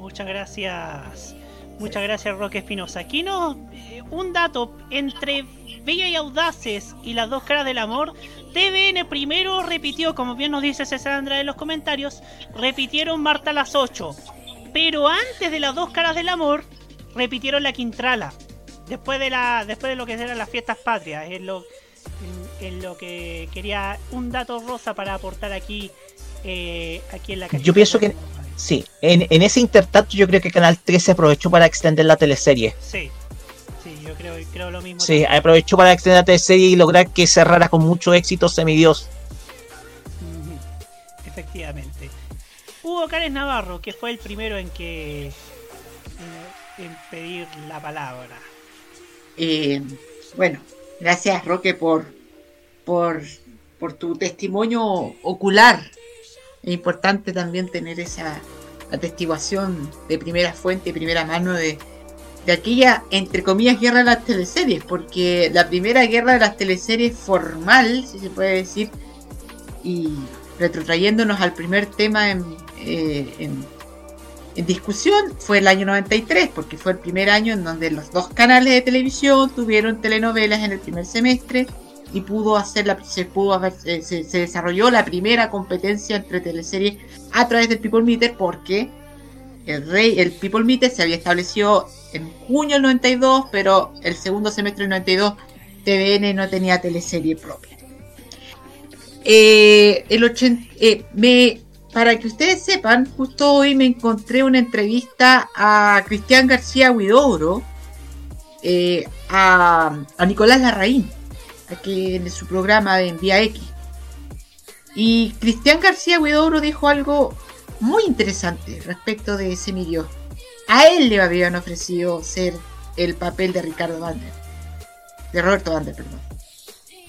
Muchas gracias. Muchas gracias, Roque Espinosa. Aquí no, eh, un dato entre Bella y Audaces y las dos caras del amor. TVN primero repitió, como bien nos dice César Andrés en los comentarios, repitieron Marta a las 8. Pero antes de las dos caras del amor, repitieron la Quintrala después de la después de lo que eran las fiestas patrias es lo en, lo que quería un dato rosa para aportar aquí eh, aquí en la yo pienso que sí en, en ese intertanto yo creo que Canal 13 aprovechó para extender la teleserie. Sí sí yo creo, creo lo mismo sí aprovechó para extender la teleserie y lograr que cerrara con mucho éxito Semidios. Efectivamente. Hugo Cárez Navarro que fue el primero en que en pedir la palabra. Eh, bueno, gracias Roque por, por, por tu testimonio ocular. Es importante también tener esa atestiguación de primera fuente, primera mano de, de aquella, entre comillas, guerra de las teleseries, porque la primera guerra de las teleseries formal, si se puede decir, y retrotrayéndonos al primer tema en, eh, en discusión fue el año 93, porque fue el primer año en donde los dos canales de televisión tuvieron telenovelas en el primer semestre y pudo hacer la, se, pudo se, se, desarrolló la primera competencia entre teleseries a través del People Meter porque el rey el People Meter se había establecido en junio del 92 pero el segundo semestre del 92 TVN no tenía teleserie propia. Eh, el 80, eh, me para que ustedes sepan, justo hoy me encontré una entrevista a Cristian García Huidobro, eh, a, Nicolás Larraín, aquí en su programa de Envía X. Y Cristian García Huidobro dijo algo muy interesante respecto de ese Semidios. A él le habían ofrecido ser el papel de Ricardo Vander. De Roberto Vander, perdón.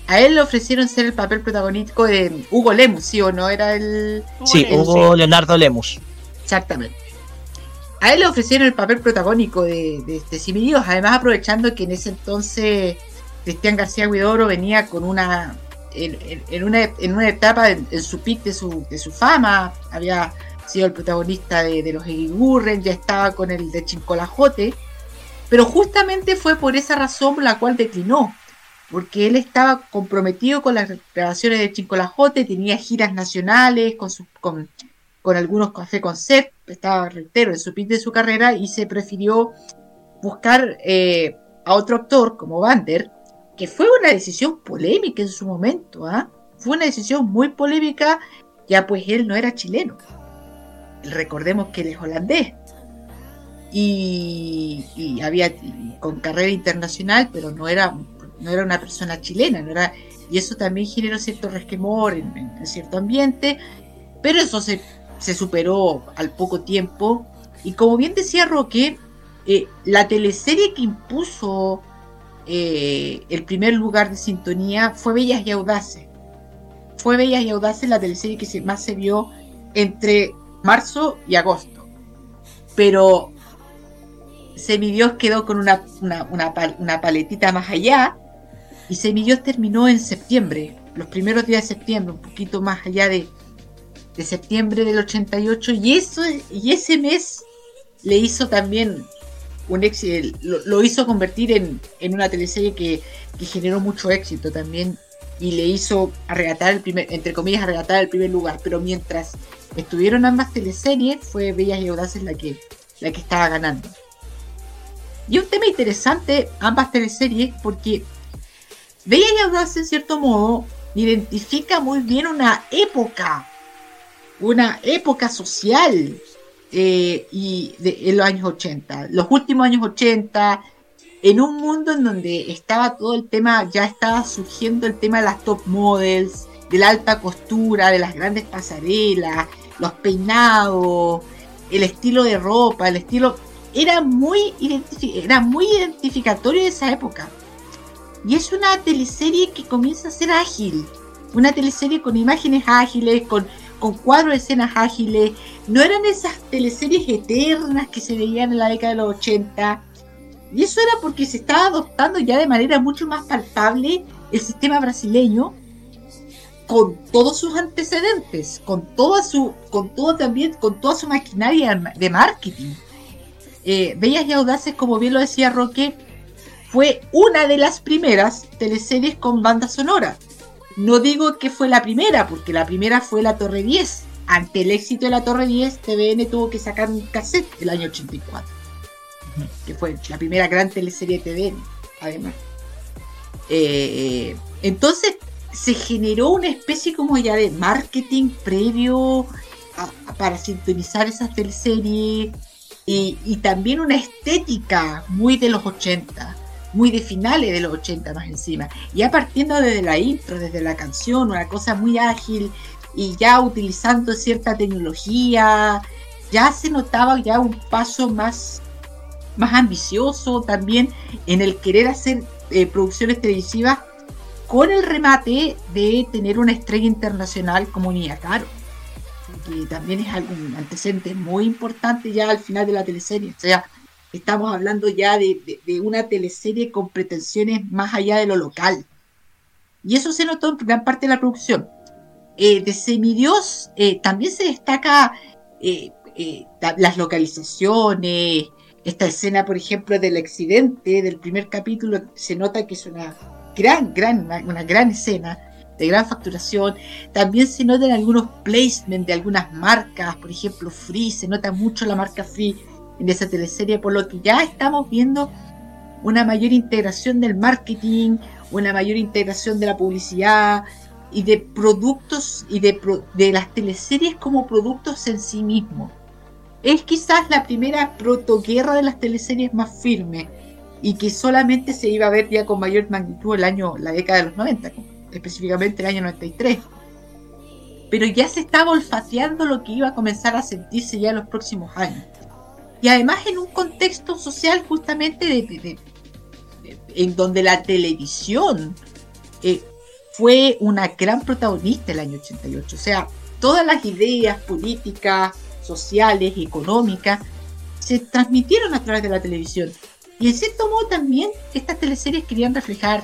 A él le ofrecieron ser el papel protagónico de Hugo Lemus, ¿sí o no? Era el. Sí, Hugo Leonardo Lemus. Exactamente. A él le ofrecieron el papel protagónico de, de, de además aprovechando que en ese entonces Cristian García Guidoro venía con una. En, una, en una etapa en, su de su, de su fama, había sido el protagonista de, de los Egigurren, ya estaba con el de Chincolajote, pero justamente fue por esa razón la cual declinó porque él estaba comprometido con las grabaciones de Chincolajote, tenía giras nacionales con, con, con, algunos café concept, estaba, reitero, en su pic de su carrera y se prefirió buscar eh, a otro actor como Vander, que fue una decisión polémica en su momento, ¿ah? fue una decisión muy polémica, ya pues él no era chileno, recordemos que él es holandés. y, había con carrera internacional, pero no era, no era una persona chilena, no y eso también generó cierto resquemor en- en cierto ambiente, pero eso se, se superó al poco tiempo. Y como bien decía Roque, eh, la teleserie que impuso eh, el primer lugar de sintonía fue Bellas y Audaces. Fue Bellas y Audaces la teleserie que más se vio entre marzo y agosto. Pero Semidios quedó con una paletita más allá y Semidios terminó en septiembre, los primeros días de septiembre, un poquito más allá de, de septiembre del 88 y, eso, y ese mes le hizo también un éxito, lo, lo hizo convertir en, en una teleserie que, que generó mucho éxito también y le hizo arrebatar el primer, entre comillas, arrebatar el primer lugar. Pero mientras estuvieron ambas teleseries, fue Bellas y Audaces la que, la que estaba ganando. Y un tema interesante, ambas teleseries, porque Bellas y Audaces, en cierto modo, identifica muy bien una época, una época social eh, y en los años 80, los últimos años 80, en un mundo en donde estaba todo el tema, ya estaba surgiendo el tema de las top models, de la alta costura, de las grandes pasarelas, los peinados, el estilo de ropa, el estilo era muy era muy identificatorio de esa época. Y es una teleserie que comienza a ser ágil, una teleserie con imágenes ágiles, con, con cuadros de escenas ágiles. No eran esas teleseries eternas que se veían en la década de los 80. Y eso era porque se estaba adoptando ya de manera mucho más palpable el sistema brasileño con todos sus antecedentes, con toda su, con todo también, con toda su maquinaria de marketing. Eh, Bellas y Audaces, como bien lo decía Roque, fue una de las primeras teleseries con banda sonora. No digo que fue la primera, porque la primera fue La Torre 10. Ante el éxito de La Torre 10, TVN tuvo que sacar un cassette el año 84, que fue la primera gran teleserie de TVN, además. Eh, entonces se generó una especie como ya de marketing previo a- a- para sintonizar esas teleseries y, y también una estética muy de los 80, muy de finales de los 80 más encima. Ya partiendo desde la intro, desde la canción, una cosa muy ágil y ya utilizando cierta tecnología, ya se notaba ya un paso más, más ambicioso también en el querer hacer eh, producciones televisivas con el remate de tener una estrella internacional como Nia Caro, que también es algo, un antecedente muy importante ya al final de la teleserie. O sea, estamos hablando ya de, de- de una teleserie con pretensiones más allá de lo local. Y eso se notó en gran parte de la producción. Eh, de Semidios eh, también se destaca eh, las localizaciones, esta escena, por ejemplo, del accidente del primer capítulo, se nota que es una gran, gran, una, una gran escena de gran facturación. También se notan algunos placements de algunas marcas, por ejemplo, Free, se nota mucho la marca Free en esa teleserie, por lo que ya estamos viendo una mayor integración del marketing, una mayor integración de la publicidad y de productos y de, pro- de las teleseries como productos en sí mismos. Es quizás la primera protoguerra de las teleseries más firme y que solamente se iba a ver ya con mayor magnitud el año, la década de los 90, específicamente el año 93. Pero ya se estaba olfateando lo que iba a comenzar a sentirse ya en los próximos años. Y además en un contexto social justamente de, en donde la televisión eh, fue una gran protagonista el año 88. O sea, todas las ideas políticas, sociales, económicas, se transmitieron a través de la televisión. Y en cierto modo también estas teleseries querían reflejar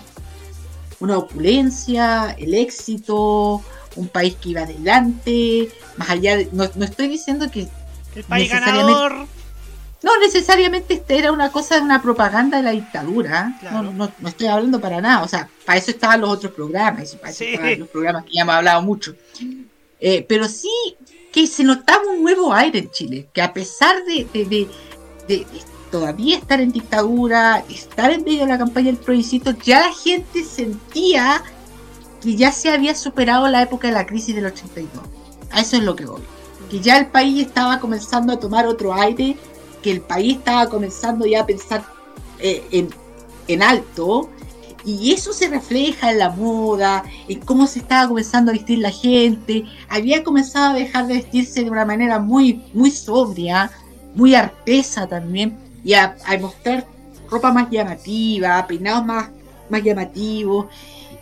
una opulencia, el éxito, un país que iba adelante, más allá de... No, no estoy diciendo que... El país ganador. No, necesariamente este era una cosa de una propaganda de la dictadura. No, no, no estoy hablando para nada. O sea, para eso estaban los otros programas. para eso Sí. estaban los programas que ya hemos hablado mucho. Eh, pero sí que se notaba un nuevo aire en Chile. Que a pesar de, de- de- de- de todavía estar en dictadura, estar en medio de la campaña del plebiscito, ya la gente sentía que ya se había superado la época de la crisis del 82. A eso es lo que voy. Que ya el país estaba comenzando a tomar otro aire que el país estaba comenzando ya a pensar eh, en, en alto. Y eso se refleja en la moda, en cómo se estaba comenzando a vestir la gente. Había comenzado a dejar de vestirse de una manera muy, muy sobria, muy artesa también, y a, a mostrar ropa más llamativa, peinados más, más llamativos,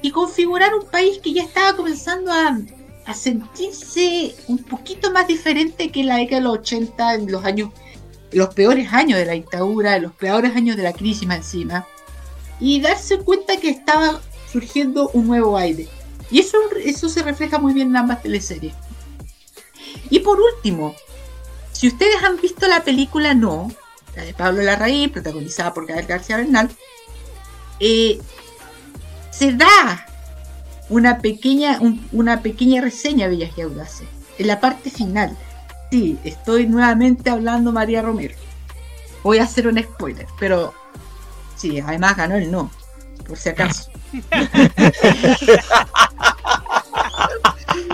y configurar un país que ya estaba comenzando a, a sentirse un poquito más diferente que la década de los 80, en los años, los peores años de la dictadura, los peores años de la crisis más encima, y darse cuenta que estaba surgiendo un nuevo aire. Y eso, eso se refleja muy bien en ambas teleseries. Y por último, si ustedes han visto la película No, la de Pablo Larraín, protagonizada por Gabriel García Bernal, eh, se da una pequeña, un- una pequeña reseña de Bellas y Audaces. En la parte final. Sí, estoy nuevamente hablando María Romero. Voy a hacer un spoiler, pero sí, además ganó el no, por si acaso.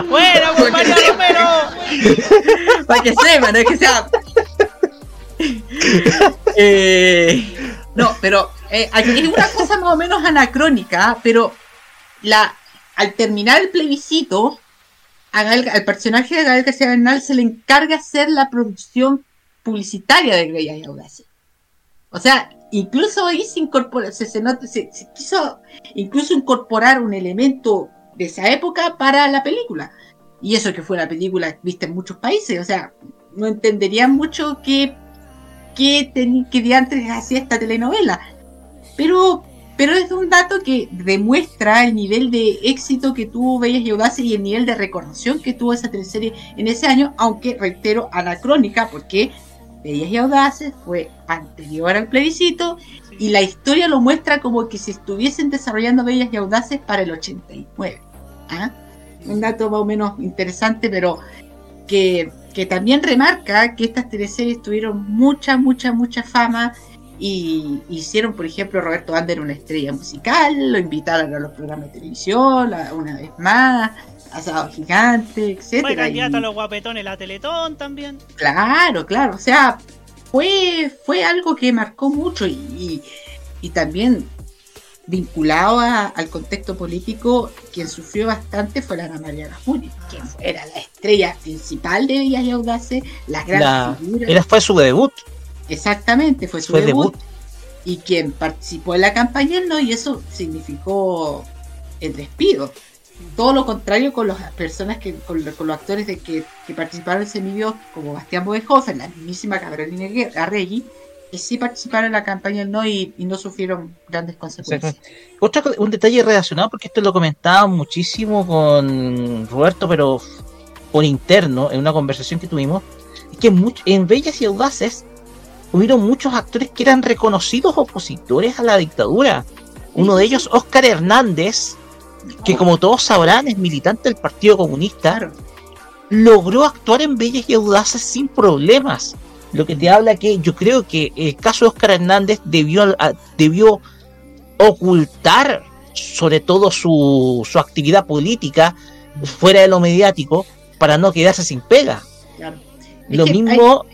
¡Buena, pues, María Romero! Para que sepan, es que sea. Eh, no, pero eh, es una cosa más o menos anacrónica, pero la, al terminar el plebiscito, a al personaje de Gael García Bernal se le encarga hacer la producción publicitaria de Bellas y Audaces. O sea, incluso ahí se incorpora, se, se se- se quiso incluso incorporar un elemento de esa época para la película. Y eso que fue la película vista en muchos países, o sea, no entenderían mucho qué, qué, teni- qué diantres hacía esta telenovela. Pero, pero es un dato que demuestra el nivel de éxito que tuvo Bellas y Audaces y el nivel de recordación que tuvo esa teleserie en ese año, aunque reitero, anacrónica, porque Bellas y Audaces fue anterior al plebiscito y la historia lo muestra como que se estuviesen desarrollando Bellas y Audaces para el 89. ¿ah? Un dato más o menos interesante, pero que, que también remarca que estas teleseries tuvieron mucha, mucha, mucha fama y hicieron, por ejemplo, Roberto Ander una estrella musical, lo invitaron a los programas de televisión la- una vez más, Asado Gigante, Fue etcétera. candidato y- a los guapetones la Teletón también. Claro, claro, o sea, fue, fue algo que marcó mucho y, y- y también vinculado a- al contexto político, quien sufrió bastante fue la Ana María quien fue- era la estrella principal de Bellas y Audaces, la gran La- figura. era, fue su debut. Exactamente, fue su Fue debut, debut. y quien participó en la campaña no, y eso significó el despido. Todo lo contrario con las personas que, con, con los actores de que, que participaron en Semillos, como Bastián Bodenhofer, la mismísima Carolina Arregui, que sí participaron en la campaña del no y, y no sufrieron grandes consecuencias. Otra, un detalle relacionado, porque esto lo comentaba muchísimo con Roberto, pero por interno, en una conversación que tuvimos, es que much- en Bellas y Audaces hubieron muchos actores que eran reconocidos opositores a la dictadura. Uno de ellos, Óscar Hernández, que como todos sabrán es militante del Partido Comunista, logró actuar en Bellas y Audaces sin problemas. Lo que te habla que yo creo que el caso de Óscar Hernández debió, debió ocultar sobre todo su, su actividad política fuera de lo mediático para no quedarse sin pega. Claro. Lo mismo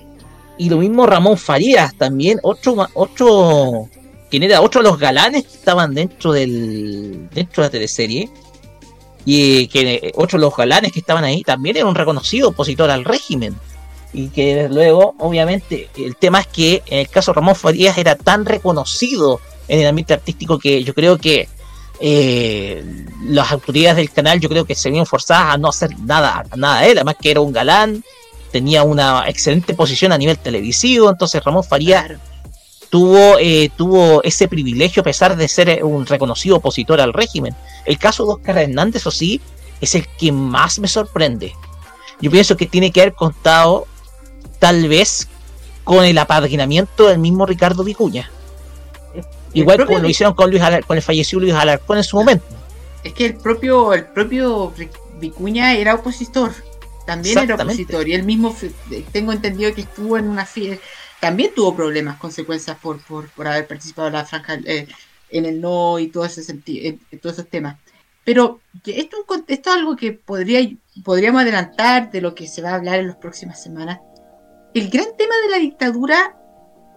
y lo mismo Ramón Farías también, otro otro quien era otro de los galanes que estaban dentro del dentro de la teleserie y eh, que eh, otro de los galanes que estaban ahí también era un reconocido opositor al régimen y que luego obviamente el tema es que en el caso de Ramón Farías era tan reconocido en el ambiente artístico que yo creo que eh, las autoridades del canal yo creo que se vieron forzadas a no hacer nada nada de él además que era un galán tenía una excelente posición a nivel televisivo entonces Ramón Farías tuvo, eh, tuvo ese privilegio a pesar de ser eh, un reconocido opositor al régimen. El caso de Oscar Hernández, o sí, es el que más me sorprende. Yo pienso que tiene que haber contado tal vez con el apadrinamiento del mismo Ricardo Vicuña. Igual como lo hicieron con Luis Alar- con el fallecido Luis Alarcón en su momento. Es que el propio, el propio Vicuña era opositor. También era opositor. Y él mismo, fue- tengo entendido que estuvo en una fiesta. También tuvo problemas, consecuencias por, por, por haber participado en la franja, eh, en el no y todo ese sentido, en todos esos temas. Pero esto, esto es algo que podría, podríamos adelantar de lo que se va a hablar en las próximas semanas. El gran tema de la dictadura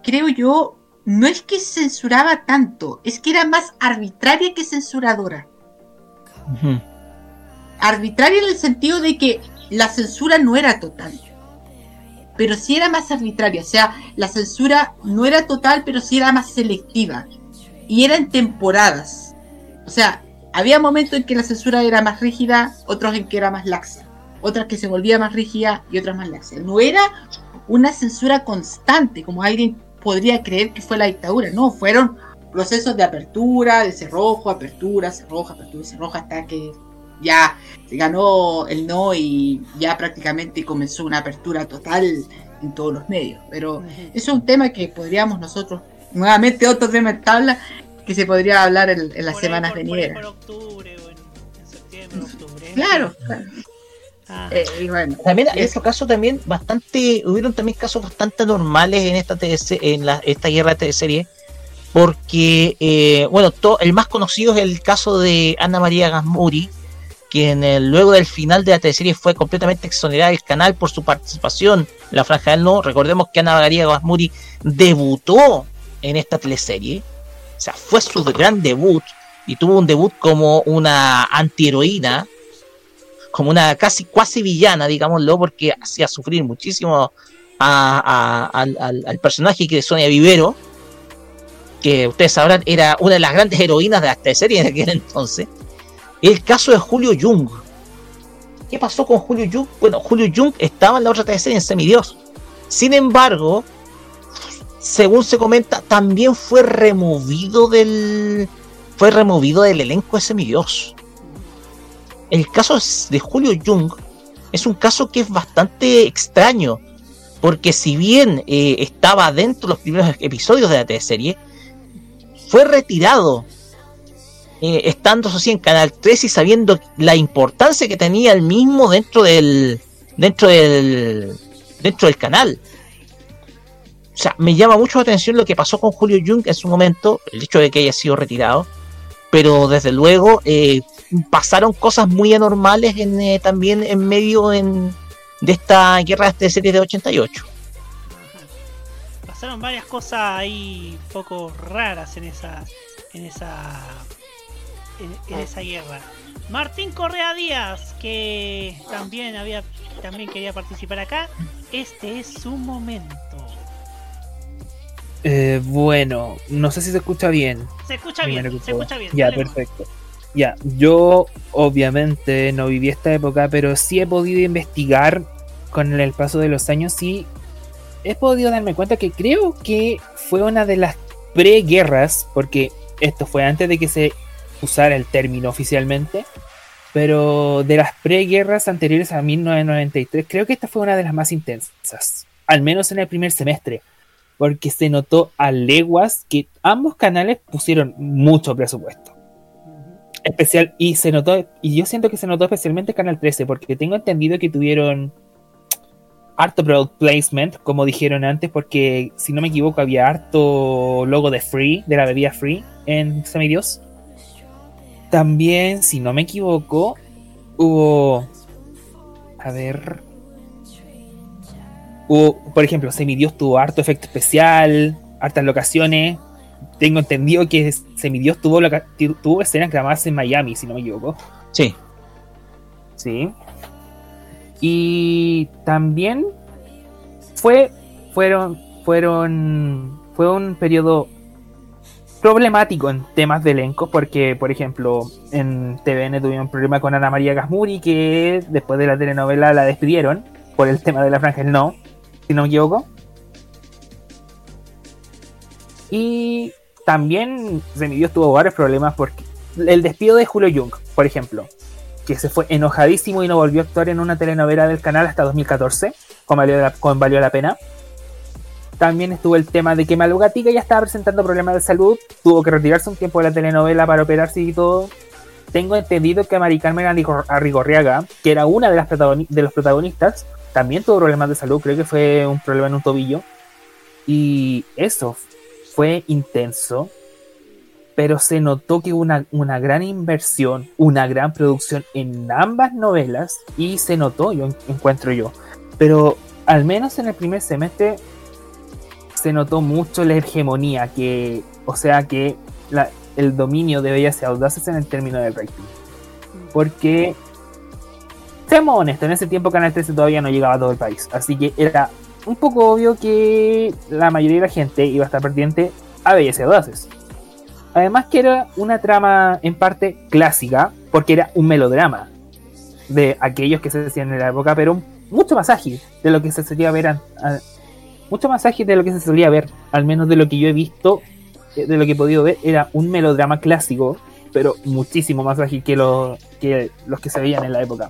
creo yo, no es que censuraba tanto, es que era más arbitraria que censuradora. Arbitraria en el sentido de que la censura no era total, pero sí era más arbitraria. O sea, la censura no era total, pero sí era más selectiva. Y era en temporadas. O sea, había momentos en que la censura era más rígida, otros en que era más laxa, otras que se volvía más rígida y otras más laxa. No era una censura constante, como alguien podría creer que fue la dictadura. No, fueron procesos de apertura, de cerrojo, apertura, cerrojo, apertura, cerrojo, hasta que ya se ganó el no y ya prácticamente comenzó una apertura total en todos los medios. Pero eso es un tema que podríamos nosotros, nuevamente otro tema en tabla, que se podría hablar en, en las semanas venideras. Claro, claro. Eh, y bueno, También en estos casos también bastante, hubieron también casos bastante normales en esta TS en la, esta guerra de teleserie, porque eh, bueno, to- el más conocido es el caso de Ana María Gasmuri, quien eh, luego del final de la teleserie fue completamente exonerada del canal por su participación en la franja del no. Recordemos que Ana María Gasmuri debutó en esta teleserie, o sea, fue su gran debut y tuvo un debut como una antiheroína como una casi cuasi villana, digámoslo, porque hacía sufrir muchísimo a- al, al- personaje que es Sonia Vivero, que ustedes sabrán era una de las grandes heroínas de la serie en aquel entonces. El caso de Julio Jung. ¿Qué pasó con Julio Jung? Bueno, Julio Jung estaba en la otra teleserie en Semidios. Sin embargo, según se comenta, también fue removido del. Fue removido del elenco de Semidios el caso de Julio Jung es un caso que es bastante extraño, porque si bien eh, estaba dentro de los primeros episodios de la teleserie, fue retirado, eh, estando eso sí en Canal 3 y sabiendo la importancia que tenía el mismo dentro del dentro del dentro del canal. O sea, me llama mucho la atención lo que pasó con Julio Jung en su momento, el hecho de que haya sido retirado, pero desde luego eh, pasaron cosas muy anormales en, eh, también en medio en, de esta guerra de series de 88. Pasaron varias cosas ahí poco raras en esa en esa en, en esa guerra. Martín Correa Díaz, que también había también quería participar acá. Este es su momento. Eh, bueno, no sé si se escucha bien. Se escucha bien, se escucha bien. Ya, dale, perfecto. Ya, yo obviamente no viví esta época, pero sí he podido investigar con el paso de los años y he podido darme cuenta que creo que fue una de las preguerras, porque esto fue antes de que se usara el término oficialmente, pero de las preguerras anteriores a 1993, creo que esta fue una de las más intensas, al menos en el primer semestre, porque se notó a leguas que ambos canales pusieron mucho presupuesto. Especial, y se notó, y yo siento que se notó especialmente Canal 13, porque tengo entendido que tuvieron harto product placement, como dijeron antes, porque si no me equivoco, había harto logo de Free, de la bebida Free en Semidios. También, si no me equivoco, hubo. A ver. Hubo, por ejemplo, Semidios tuvo harto efecto especial, hartas locaciones. Tengo entendido que Semidios tuvo, loca- tu- tuvo escenas grabadas en Miami, si no me equivoco. Sí. Sí. Y también fue, fueron, fueron, fue un periodo problemático en temas de elenco, porque, por ejemplo, en TVN tuvieron un problema con Ana María Gasmuri, que después de la telenovela la despidieron por el tema de la franja del no, si no me equivoco. Y también Semidios tuvo varios problemas porque el despido de Julio Jung, por ejemplo, que se fue enojadísimo y no volvió a actuar en una telenovela del canal hasta 2014, con Valió con Valió la Pena. También estuvo el tema de que Malu Gatica ya estaba presentando problemas de salud, tuvo que retirarse un tiempo de la telenovela para operarse y todo. Tengo entendido que Mari Carmen Arrigo- Arrigorriaga, que era una de, las de los protagonistas, también tuvo problemas de salud, creo que fue un problema en un tobillo. Y eso fue intenso, pero se notó que hubo una, una gran inversión, una gran producción en ambas novelas, y se notó, yo en- encuentro yo. Pero al menos en el primer semestre se notó mucho la hegemonía, que, o sea que el dominio de Bellas y Audaces en el término del rating. Porque, seamos honestos, en ese tiempo Canal 13 todavía no llegaba a todo el país, así que era un poco obvio que la mayoría de la gente iba a estar pendiente a Bellas y Audaces. Además que era una trama en parte clásica, porque era un melodrama de aquellos que se hacían en la época, pero mucho más ágil de lo que se solía ver, an- mucho más ágil de lo que se solía ver, al menos de lo que yo he visto, eh, de lo que he podido ver, era un melodrama clásico, pero muchísimo más ágil que, lo- que los que se veían en la época.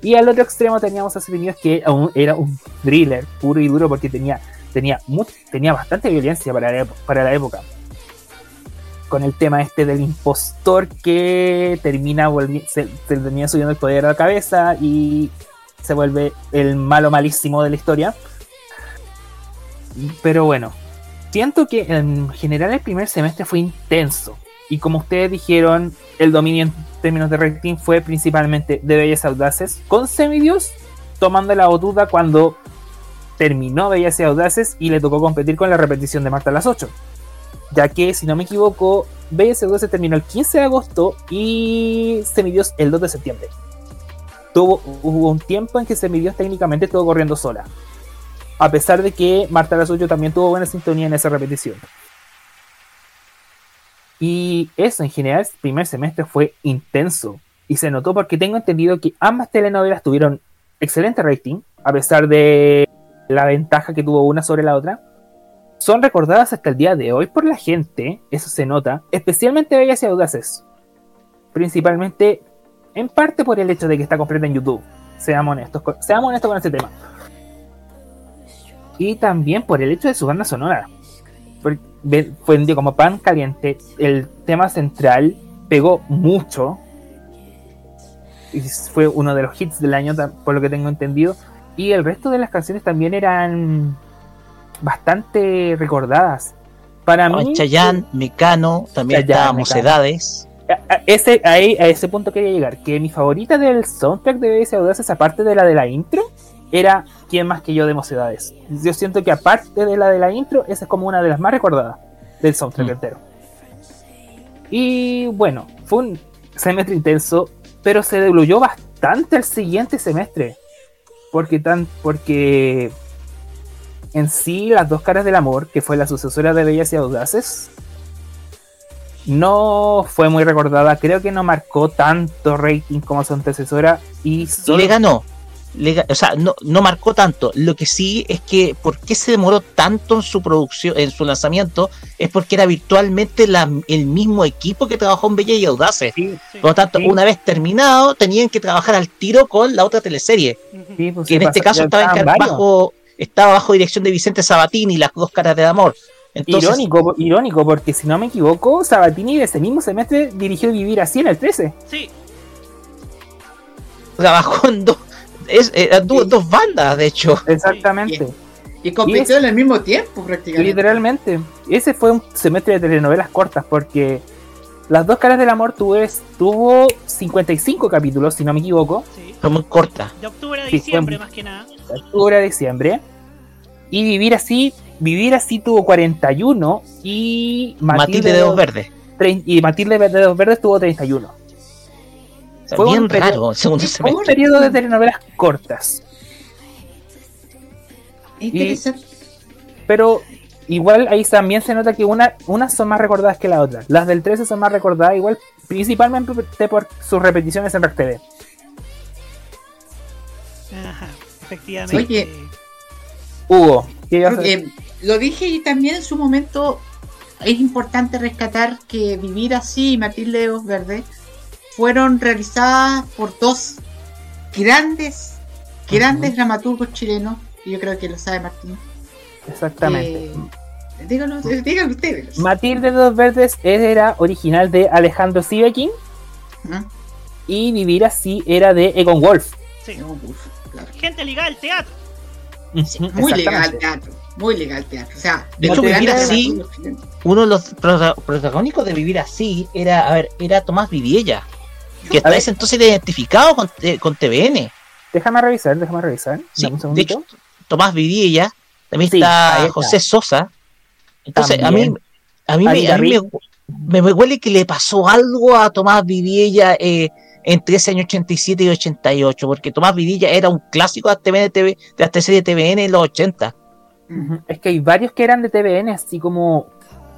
Y al otro extremo teníamos a Estados que era un thriller puro y duro porque tenía, tenía, tenía bastante violencia para la, para la época. Con el tema este del impostor que termina se, se termina subiendo el poder a la cabeza y se vuelve el malo malísimo de la historia. Pero bueno, siento que en general el primer semestre fue intenso. Y como ustedes dijeron, el dominio en términos de rating fue principalmente de Bellas Audaces, con Semidios tomando la botuda cuando terminó Bellas y Audaces y le tocó competir con la repetición de Marta a las 8. Ya que, si no me equivoco, Bellas y Audaces terminó el 15 de agosto y Semidios el 2 de septiembre. Tuvo, hubo un tiempo en que Semidios técnicamente estuvo corriendo sola. A pesar de que Marta 8 también tuvo buena sintonía en esa repetición. Y eso en general, el primer semestre fue intenso. Y se notó porque tengo entendido que ambas telenovelas tuvieron excelente rating, a pesar de la ventaja que tuvo una sobre la otra. Son recordadas hasta el día de hoy por la gente, eso se nota, especialmente Bellas y Audaces. Principalmente, en parte por el hecho de que está completa en YouTube. Seamos honestos, con- seamos honestos con tema. Y también por el hecho de su banda sonora vendió como pan caliente. El tema central pegó mucho. Y fue uno de los hits del año, por lo que tengo entendido. Y el resto de las canciones también eran bastante recordadas. Para mí, Chayanne, Mecano, también Chayanne, Mecano. Mocedades. a, a ese, ahí, a ese punto quería llegar. Que mi favorita del soundtrack de BS Audaces, aparte de la de la intro, era Quién más que yo de Mocedades. Yo siento que aparte de la de la intro, esa es como una de las más recordadas del soundtrack entero. Y bueno, fue un semestre intenso, pero se diluyó bastante el siguiente semestre. Porque tan, porque en sí las dos caras del amor, que fue la sucesora de Bellas y Audaces, no fue muy recordada. Creo que no marcó tanto rating como su antecesora. Y solo- Le ganó. Le o sea, no, no marcó tanto. Lo que sí es que por qué se demoró tanto en su producción, en su lanzamiento, es porque era virtualmente la- el mismo equipo que trabajó en Bella y Audaces. Por lo tanto, una vez terminado, tenían que trabajar al tiro con la otra teleserie. Sí, pues que en este caso estaba, bajo, estaba bajo dirección de Vicente Sabatini, las dos caras del amor. Entonces, Irónico, irónico, porque si no me equivoco, Sabatini de ese mismo semestre dirigió Vivir así en el 13. Sí. trabajó en dos, es, eh, tuvo dos bandas, de hecho. Exactamente. Y compitió en el mismo tiempo prácticamente. Literalmente. Ese fue un semestre de telenovelas cortas porque Las dos caras del amor tuvo, tuvo 55 capítulos, si no me equivoco. Fue muy corta. De octubre a Sí, fue diciembre, más que nada. de octubre a diciembre. Y vivir así, vivir así tuvo 41 y Matilde de Dos Verdes. y Matilde de Dos Verdes tuvo 31. Sea, bien raro el segundo fue un periodo de telenovelas cortas. Interesante. Pero igual ahí también se nota que una, unas son más recordadas que la otra. Las del 13 son más recordadas igual, principalmente por sus repeticiones en TV. Ajá, efectivamente. Oye, Hugo, ¿qué ibas a Porque lo dije y también en su momento es importante rescatar que Vivir así y Matilde de Ojos Verdes fueron realizadas por dos grandes, grandes dramaturgos chilenos, y yo creo que lo sabe Martín. Exactamente. Eh, díganlo, eh, díganlo ustedes. Matilde de Dos Verdes era original de Alejandro Sivekin. Y Vivir así era de Egon Wolf. Sí. Gente ligada al teatro. Muy legal teatro, muy legal teatro. O sea, De los hecho, Vivir así, uno de los prota- protagónicos de Vivir así era, a ver, era Tomás Vidiella, que hasta ese entonces identificado con, eh, con TVN. Déjame revisar, déjame revisar. Sí, un de segundito. hecho, Tomás Vidiella también Sí, está está. José Sosa. Entonces, a mí, a mí, me, a mí me, me- huele que le pasó algo a Tomás Vidilla eh, entre ese año 87 y 88, porque Tomás Vidilla era un clásico de TVN, TV de la serie TVN en los 80. Ujú. Es que hay varios que eran de TVN, así como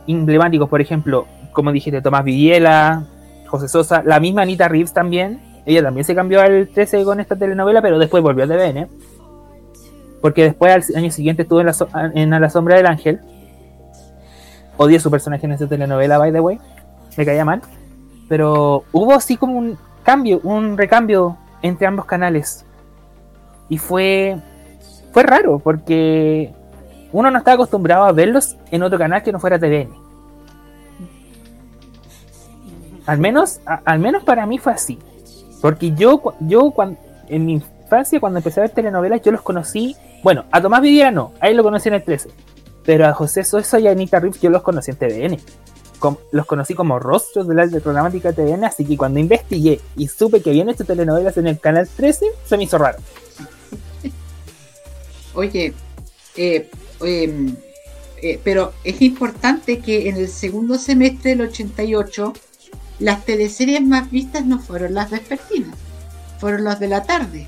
emblemáticos, por ejemplo, como dijiste, Tomás Villela, José Sosa, la misma Anita Reeves también. Ella también se cambió al 13 con esta telenovela, pero después volvió a TVN. Porque después al año siguiente estuvo en, la so- en A la sombra del ángel. Odié su personaje en esa telenovela, by the way. Me caía mal. Pero hubo así como un cambio, un recambio entre ambos canales. Y fue, fue raro, porque uno no estaba acostumbrado a verlos en otro canal que no fuera TVN. Al menos, al menos para mí fue así. Porque yo, yo cuando, en mi infancia, cuando empecé a ver telenovelas, yo los conocí. Bueno, a Tomás Videla no, ahí lo conocí en el 13. Pero a José Sosa y a Anita Rips yo los conocí en TVN. Los conocí como rostros de la de programática TVN, así que cuando investigué y supe que habían hecho telenovelas en el canal 13, se me hizo raro. Oye, eh, em, eh, pero es importante que en el segundo semestre del 88 las teleseries más vistas no fueron las vespertinas, fueron las de la tarde.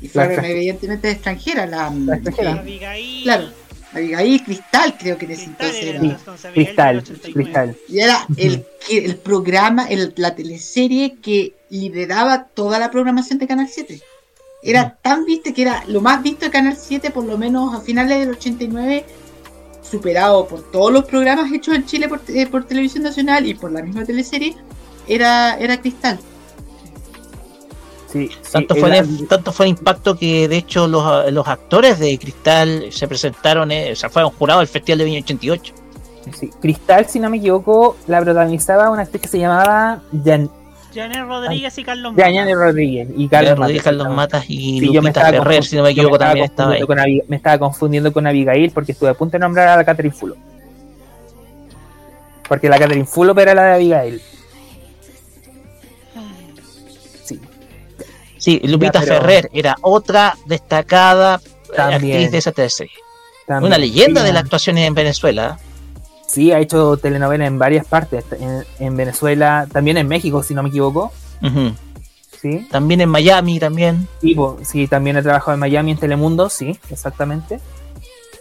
Y fueron evidentemente extranjeras. La, La extranjera. eh, claro, Abigail Cristal creo que en ese entonces era. Cristal, Cristal. Y era el, que- el programa, el- la teleserie que lideraba toda la programación de Canal 7. Era tan viste que era lo más visto de Canal 7, por lo menos a finales del 89, superado por todos los programas hechos en Chile por, eh, por Televisión Nacional y por la misma teleserie, era, era Cristal. Sí, Tanto, sí, fue era- el, tanto fue el impacto que, de hecho, los, los actores de Cristal se presentaron, eh, o sea, fueron jurados del Festival de Viña 88. sí, Cristal, si no me equivoco, la protagonizaba una actriz que se llamaba Jan, Janet Rodríguez y Carlos Yanni Rodríguez y Carlos Rodríguez, Matas. Carlos Matas y Sí, yo me Lupita estaba Ferrer, si no me equivoco, también estaba ahí. confundiendo con Abi- me estaba confundiendo con Abigail porque estuve a punto de nombrar a la Catherine Fulop. Porque la Catherine Fulop era la de Abigail. Sí, Lupita Ya, pero- Ferrer era otra destacada También. actriz de esa teleserie. También. Una leyenda Sí, de las actuaciones en Venezuela. Sí, ha hecho telenovelas en varias partes. En, en Venezuela, también en México, si no me equivoco. Sí. También en Miami, también. Sí, sí, también he trabajado en Miami, en Telemundo, sí, exactamente.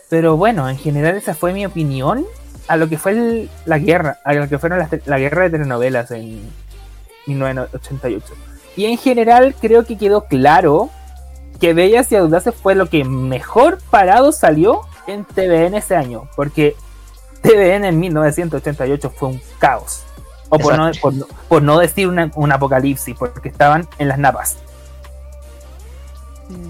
Pero bueno, en general esa fue mi opinión a lo que fue el- la guerra, a lo que fueron las la guerra de telenovelas en 1988. Y en general creo que quedó claro que Bellas y Audaces fue lo que mejor parado salió en TVN ese año, porque TVN en 1988 fue un caos. O por no, Exacto. por, no- por no decir una- un apocalipsis, porque estaban en las napas.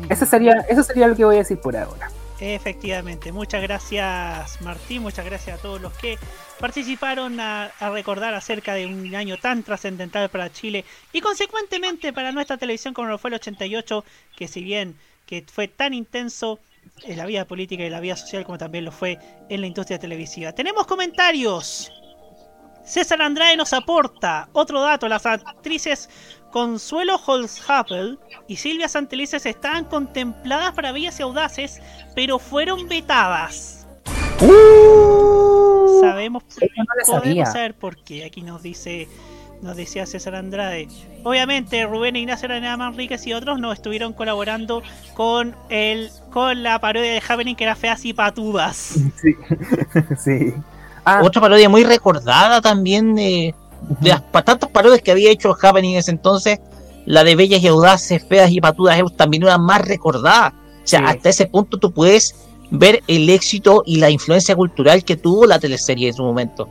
Eso sería, eso sería lo que voy a decir por ahora. Efectivamente, muchas gracias Martín, muchas gracias a todos los que participaron a, recordar acerca de un año tan trascendental para Chile y consecuentemente para nuestra televisión como lo fue el 88, que si bien que fue tan intenso en la vida política y la vida social como también lo fue en la industria televisiva. Tenemos comentarios. César Andrade nos aporta otro dato, las actrices Consuelo Holzapel y Silvia Santelices estaban contempladas para Bellas y Audaces, pero fueron vetadas. Sabemos, no podemos saber por qué. Aquí nos dice, nos decía César Andrade. Obviamente Rubén Ignacio Araneda Manríquez y otros no estuvieron colaborando con el, con la parodia de Happening que era feas y patudas. Sí. sí. Otra parodia muy recordada también de, de las tantas parodias que había hecho Happening en ese entonces. La de Bellas y Audaces, Feas y Patudas es también una más recordada. O sea, hasta ese punto tú puedes ver el éxito y la influencia cultural que tuvo la teleserie en su momento.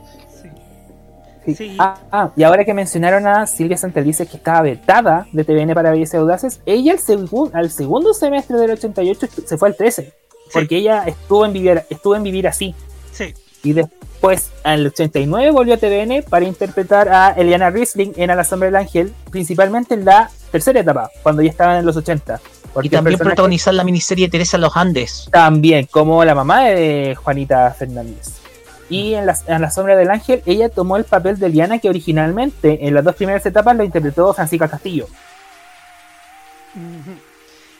Sí. Ah, ah, y ahora que mencionaron a Silvia Santelices que estaba vetada de TVN para Bellas y Audaces, ella al, segun- al segundo semestre del 88 estu- se fue al 13, porque ella estuvo en vivir, estuvo en vivir así. Sí. Y después, al 89, volvió a TVN para interpretar a Eliana Riesling en A la sombra del ángel, principalmente en la tercera etapa, cuando ya estaban en los 80. Porque Y también el protagonizar la miniserie Teresa Los Andes. También, como la mamá de Juanita Fernández. Y en la, en la sombra del ángel, ella tomó el papel de Liana que originalmente en las dos primeras etapas lo interpretó Francisca Castillo.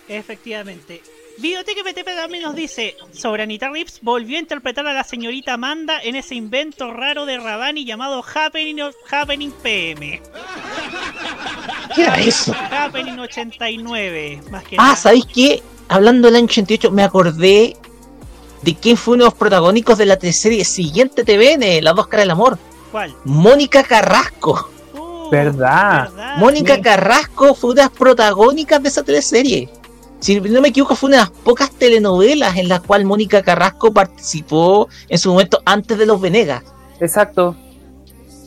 Efectivamente. Videoteca PTP también nos dice, sobre Anita Rips volvió a interpretar a la señorita Amanda en ese invento raro de Rabani llamado Happening, Happening PM. ¿Qué era eso? Happening 89, más que Ah, nada. ¿sabéis qué? Hablando del año 88, me acordé de quién fue uno de los protagónicos de la teleserie siguiente TVN, Las dos caras del amor. ¿Cuál? Mónica Carrasco. ¿Verdad? Mónica Sí. Carrasco fue una de las protagónicas de esa teleserie. Si no me equivoco, fue una de las pocas telenovelas en las cuales Mónica Carrasco participó en su momento antes de los Venegas. Exacto.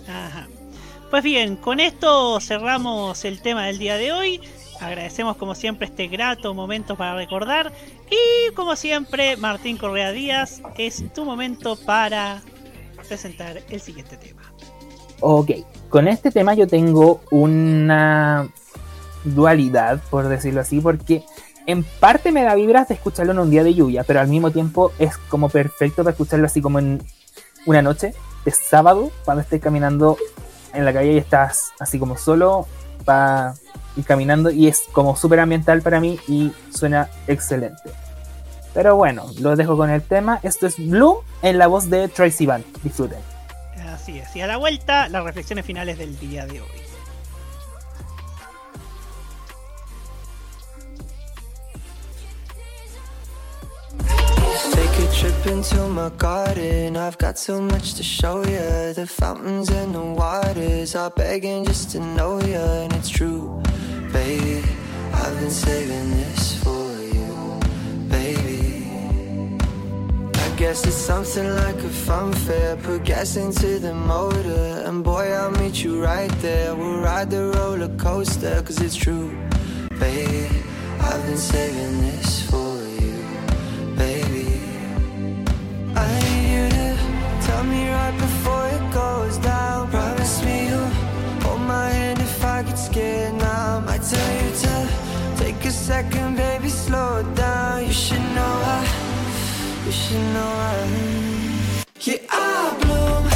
Ajá. Pues bien, con esto cerramos el tema del día de hoy. Agradecemos como siempre este grato momento para recordar. Y como siempre, Martín Correa Díaz, es tu momento para presentar el siguiente tema. Ok, con este tema yo tengo una dualidad, por decirlo así, porque en parte me da vibras de escucharlo en un día de lluvia, pero al mismo tiempo es como perfecto para escucharlo así como en una noche de sábado, cuando estés caminando en la calle y estás así como solo para ir caminando y es como súper ambiental para mí y suena excelente. Pero bueno, lo dejo con el tema. Esto es Bloom en la voz de Troy Sivan. Disfruten. Así es. Y a la vuelta, las reflexiones finales del día de hoy. Take a trip into my garden. I've got so much to show you. The fountains and the waters are begging just to know you. And it's true, baby. I've been saving this for you, baby. I guess it's something like a fun fair. Put gas into the motor. And boy, I'll meet you right there. We'll ride the roller coaster. Cause it's true, baby. I've been saving this for you, second, baby, slow it down. You should know I, you should know I. Yeah, I bloom,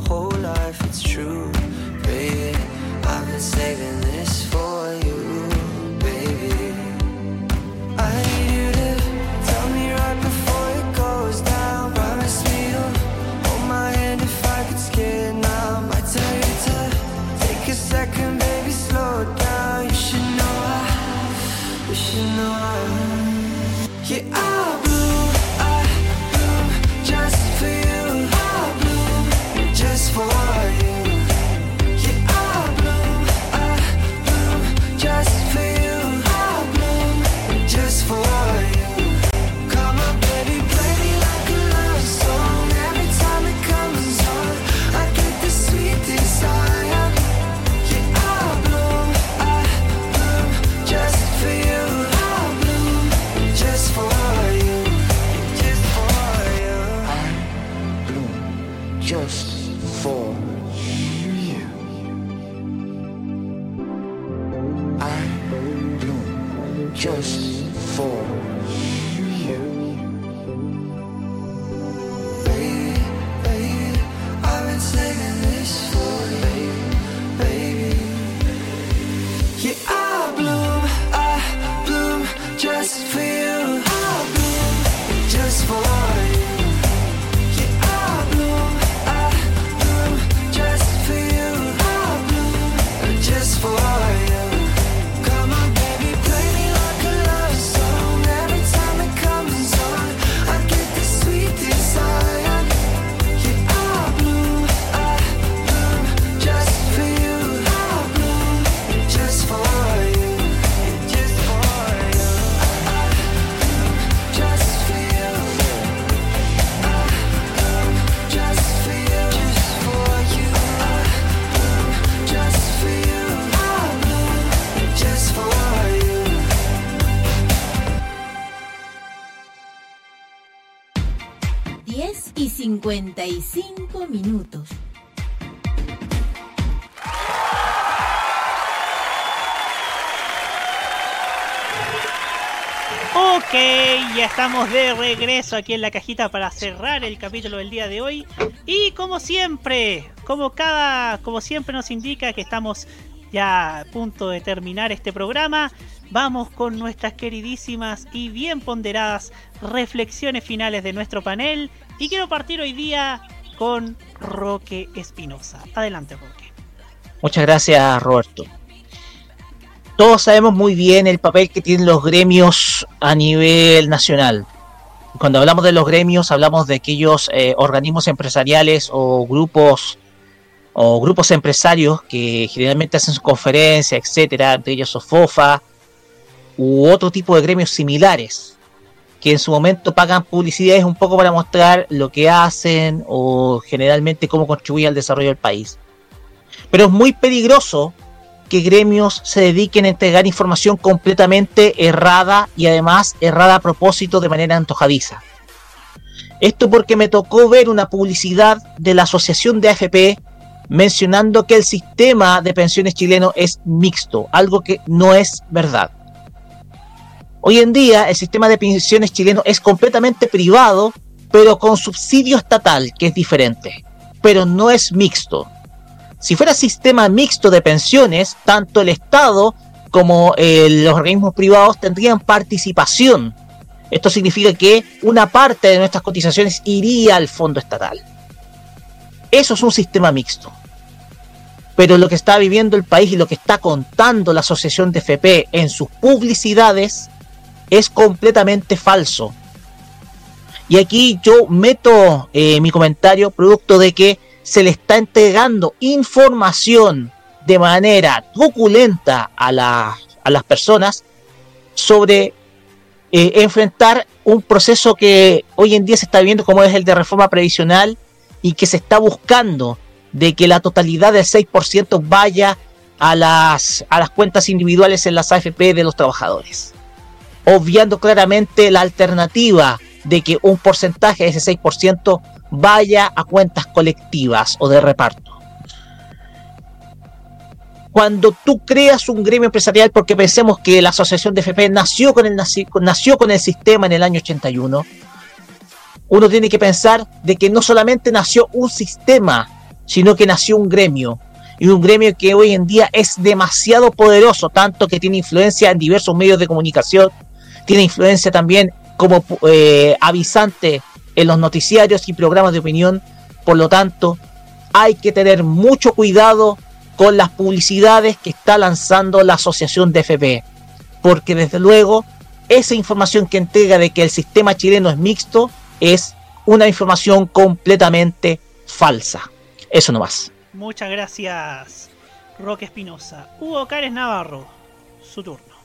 my whole life, it's true, 55 minutos. Ok, ya estamos de regreso aquí en la cajita para cerrar el capítulo del día de hoy. Y como siempre, como cada, como siempre nos indica que estamos ya a punto de terminar este programa, vamos con nuestras queridísimas y bien ponderadas reflexiones finales de nuestro panel. Y quiero partir hoy día con Roque Espinosa. Adelante, Roque. Muchas gracias, Roberto. Todos sabemos muy bien el papel que tienen los gremios a nivel nacional. Cuando hablamos de los gremios, hablamos de aquellos eh, organismos empresariales o grupos o grupos empresarios que generalmente hacen sus conferencias, etcétera, entre ellos Sofofa u otro tipo de gremios similares que en su momento pagan publicidades un poco para mostrar lo que hacen o generalmente cómo contribuyen al desarrollo del país. Pero es muy peligroso que gremios se dediquen a entregar información completamente errada y además errada a propósito de manera antojadiza. Esto porque me tocó ver una publicidad de la Asociación de AFP mencionando que el sistema de pensiones chileno es mixto, algo que no es verdad. Hoy en día el sistema de pensiones chileno es completamente privado, pero con subsidio estatal, que es diferente, pero no es mixto. Si fuera sistema mixto de pensiones, tanto el Estado como eh, los organismos privados tendrían participación. Esto significa que una parte de nuestras cotizaciones iría al fondo estatal. Eso es un sistema mixto. Pero lo que está viviendo el país y lo que está contando la Asociación de FP en sus publicidades es completamente falso. Y aquí yo meto eh, mi comentario producto de que se le está entregando información de manera truculenta a, a las personas sobre eh, enfrentar un proceso que hoy en día se está viendo como es el de reforma previsional y que se está buscando de que la totalidad del 6% vaya a las, a las cuentas individuales en las AFP de los trabajadores. Obviando claramente la alternativa de que un porcentaje de ese 6% vaya a cuentas colectivas o de reparto. Cuando tú creas un gremio empresarial, porque pensemos que la Asociación de FP nació con el, nació con el sistema en el año 81, uno tiene que pensar de que no solamente nació un sistema, sino que nació un gremio. Y un gremio que hoy en día es demasiado poderoso, tanto que tiene influencia en diversos medios de comunicación, tiene influencia también como eh, avisante en los noticiarios y programas de opinión. Por lo tanto, hay que tener mucho cuidado con las publicidades que está lanzando la asociación de FP. Porque desde luego, esa información que entrega de que el sistema chileno es mixto es una información completamente falsa. Eso no más. Muchas gracias, Roque Espinosa. Hugo Cárez Navarro, su turno.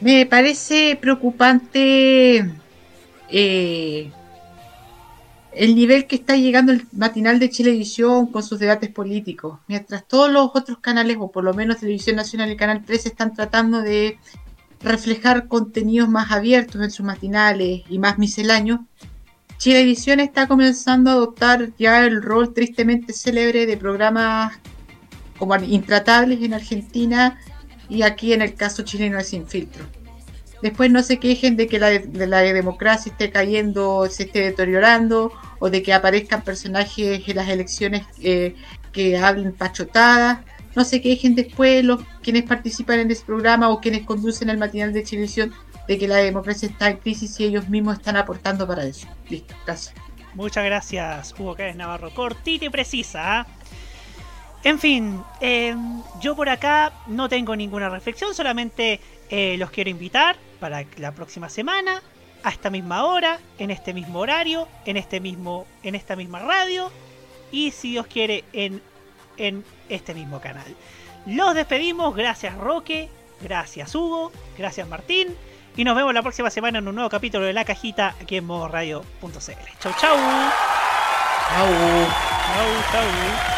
Me parece preocupante eh, el nivel que está llegando el matinal de Chilevisión con sus debates políticos. Mientras todos los otros canales, o por lo menos Televisión Nacional y Canal 3, están tratando de reflejar contenidos más abiertos en sus matinales y más misceláneos, Chilevisión está comenzando a adoptar ya el rol tristemente célebre de programas como intratables en Argentina y aquí en el caso chileno es Sin Filtro. Después no se quejen de que la, de la democracia esté cayendo, se esté deteriorando, o de que aparezcan personajes en las elecciones eh, que hablen pachotadas. No se quejen después los quienes participan en este programa o quienes conducen el matinal de televisión de que la democracia está en crisis y ellos mismos están aportando para eso. Listo, gracias. Muchas gracias, Hugo Cárez Navarro. Cortita y precisa. ¿ah? En fin, eh, yo por acá no tengo ninguna reflexión, solamente eh, los quiero invitar para la próxima semana, a esta misma hora, en este mismo horario, en este mismo, en esta misma radio y si Dios quiere en, en este mismo canal. Los despedimos, gracias Roque, gracias Hugo, gracias Martín y nos vemos la próxima semana en un nuevo capítulo de La Cajita aquí en modoradio.cl. Chau chau. Chau. Chau chau.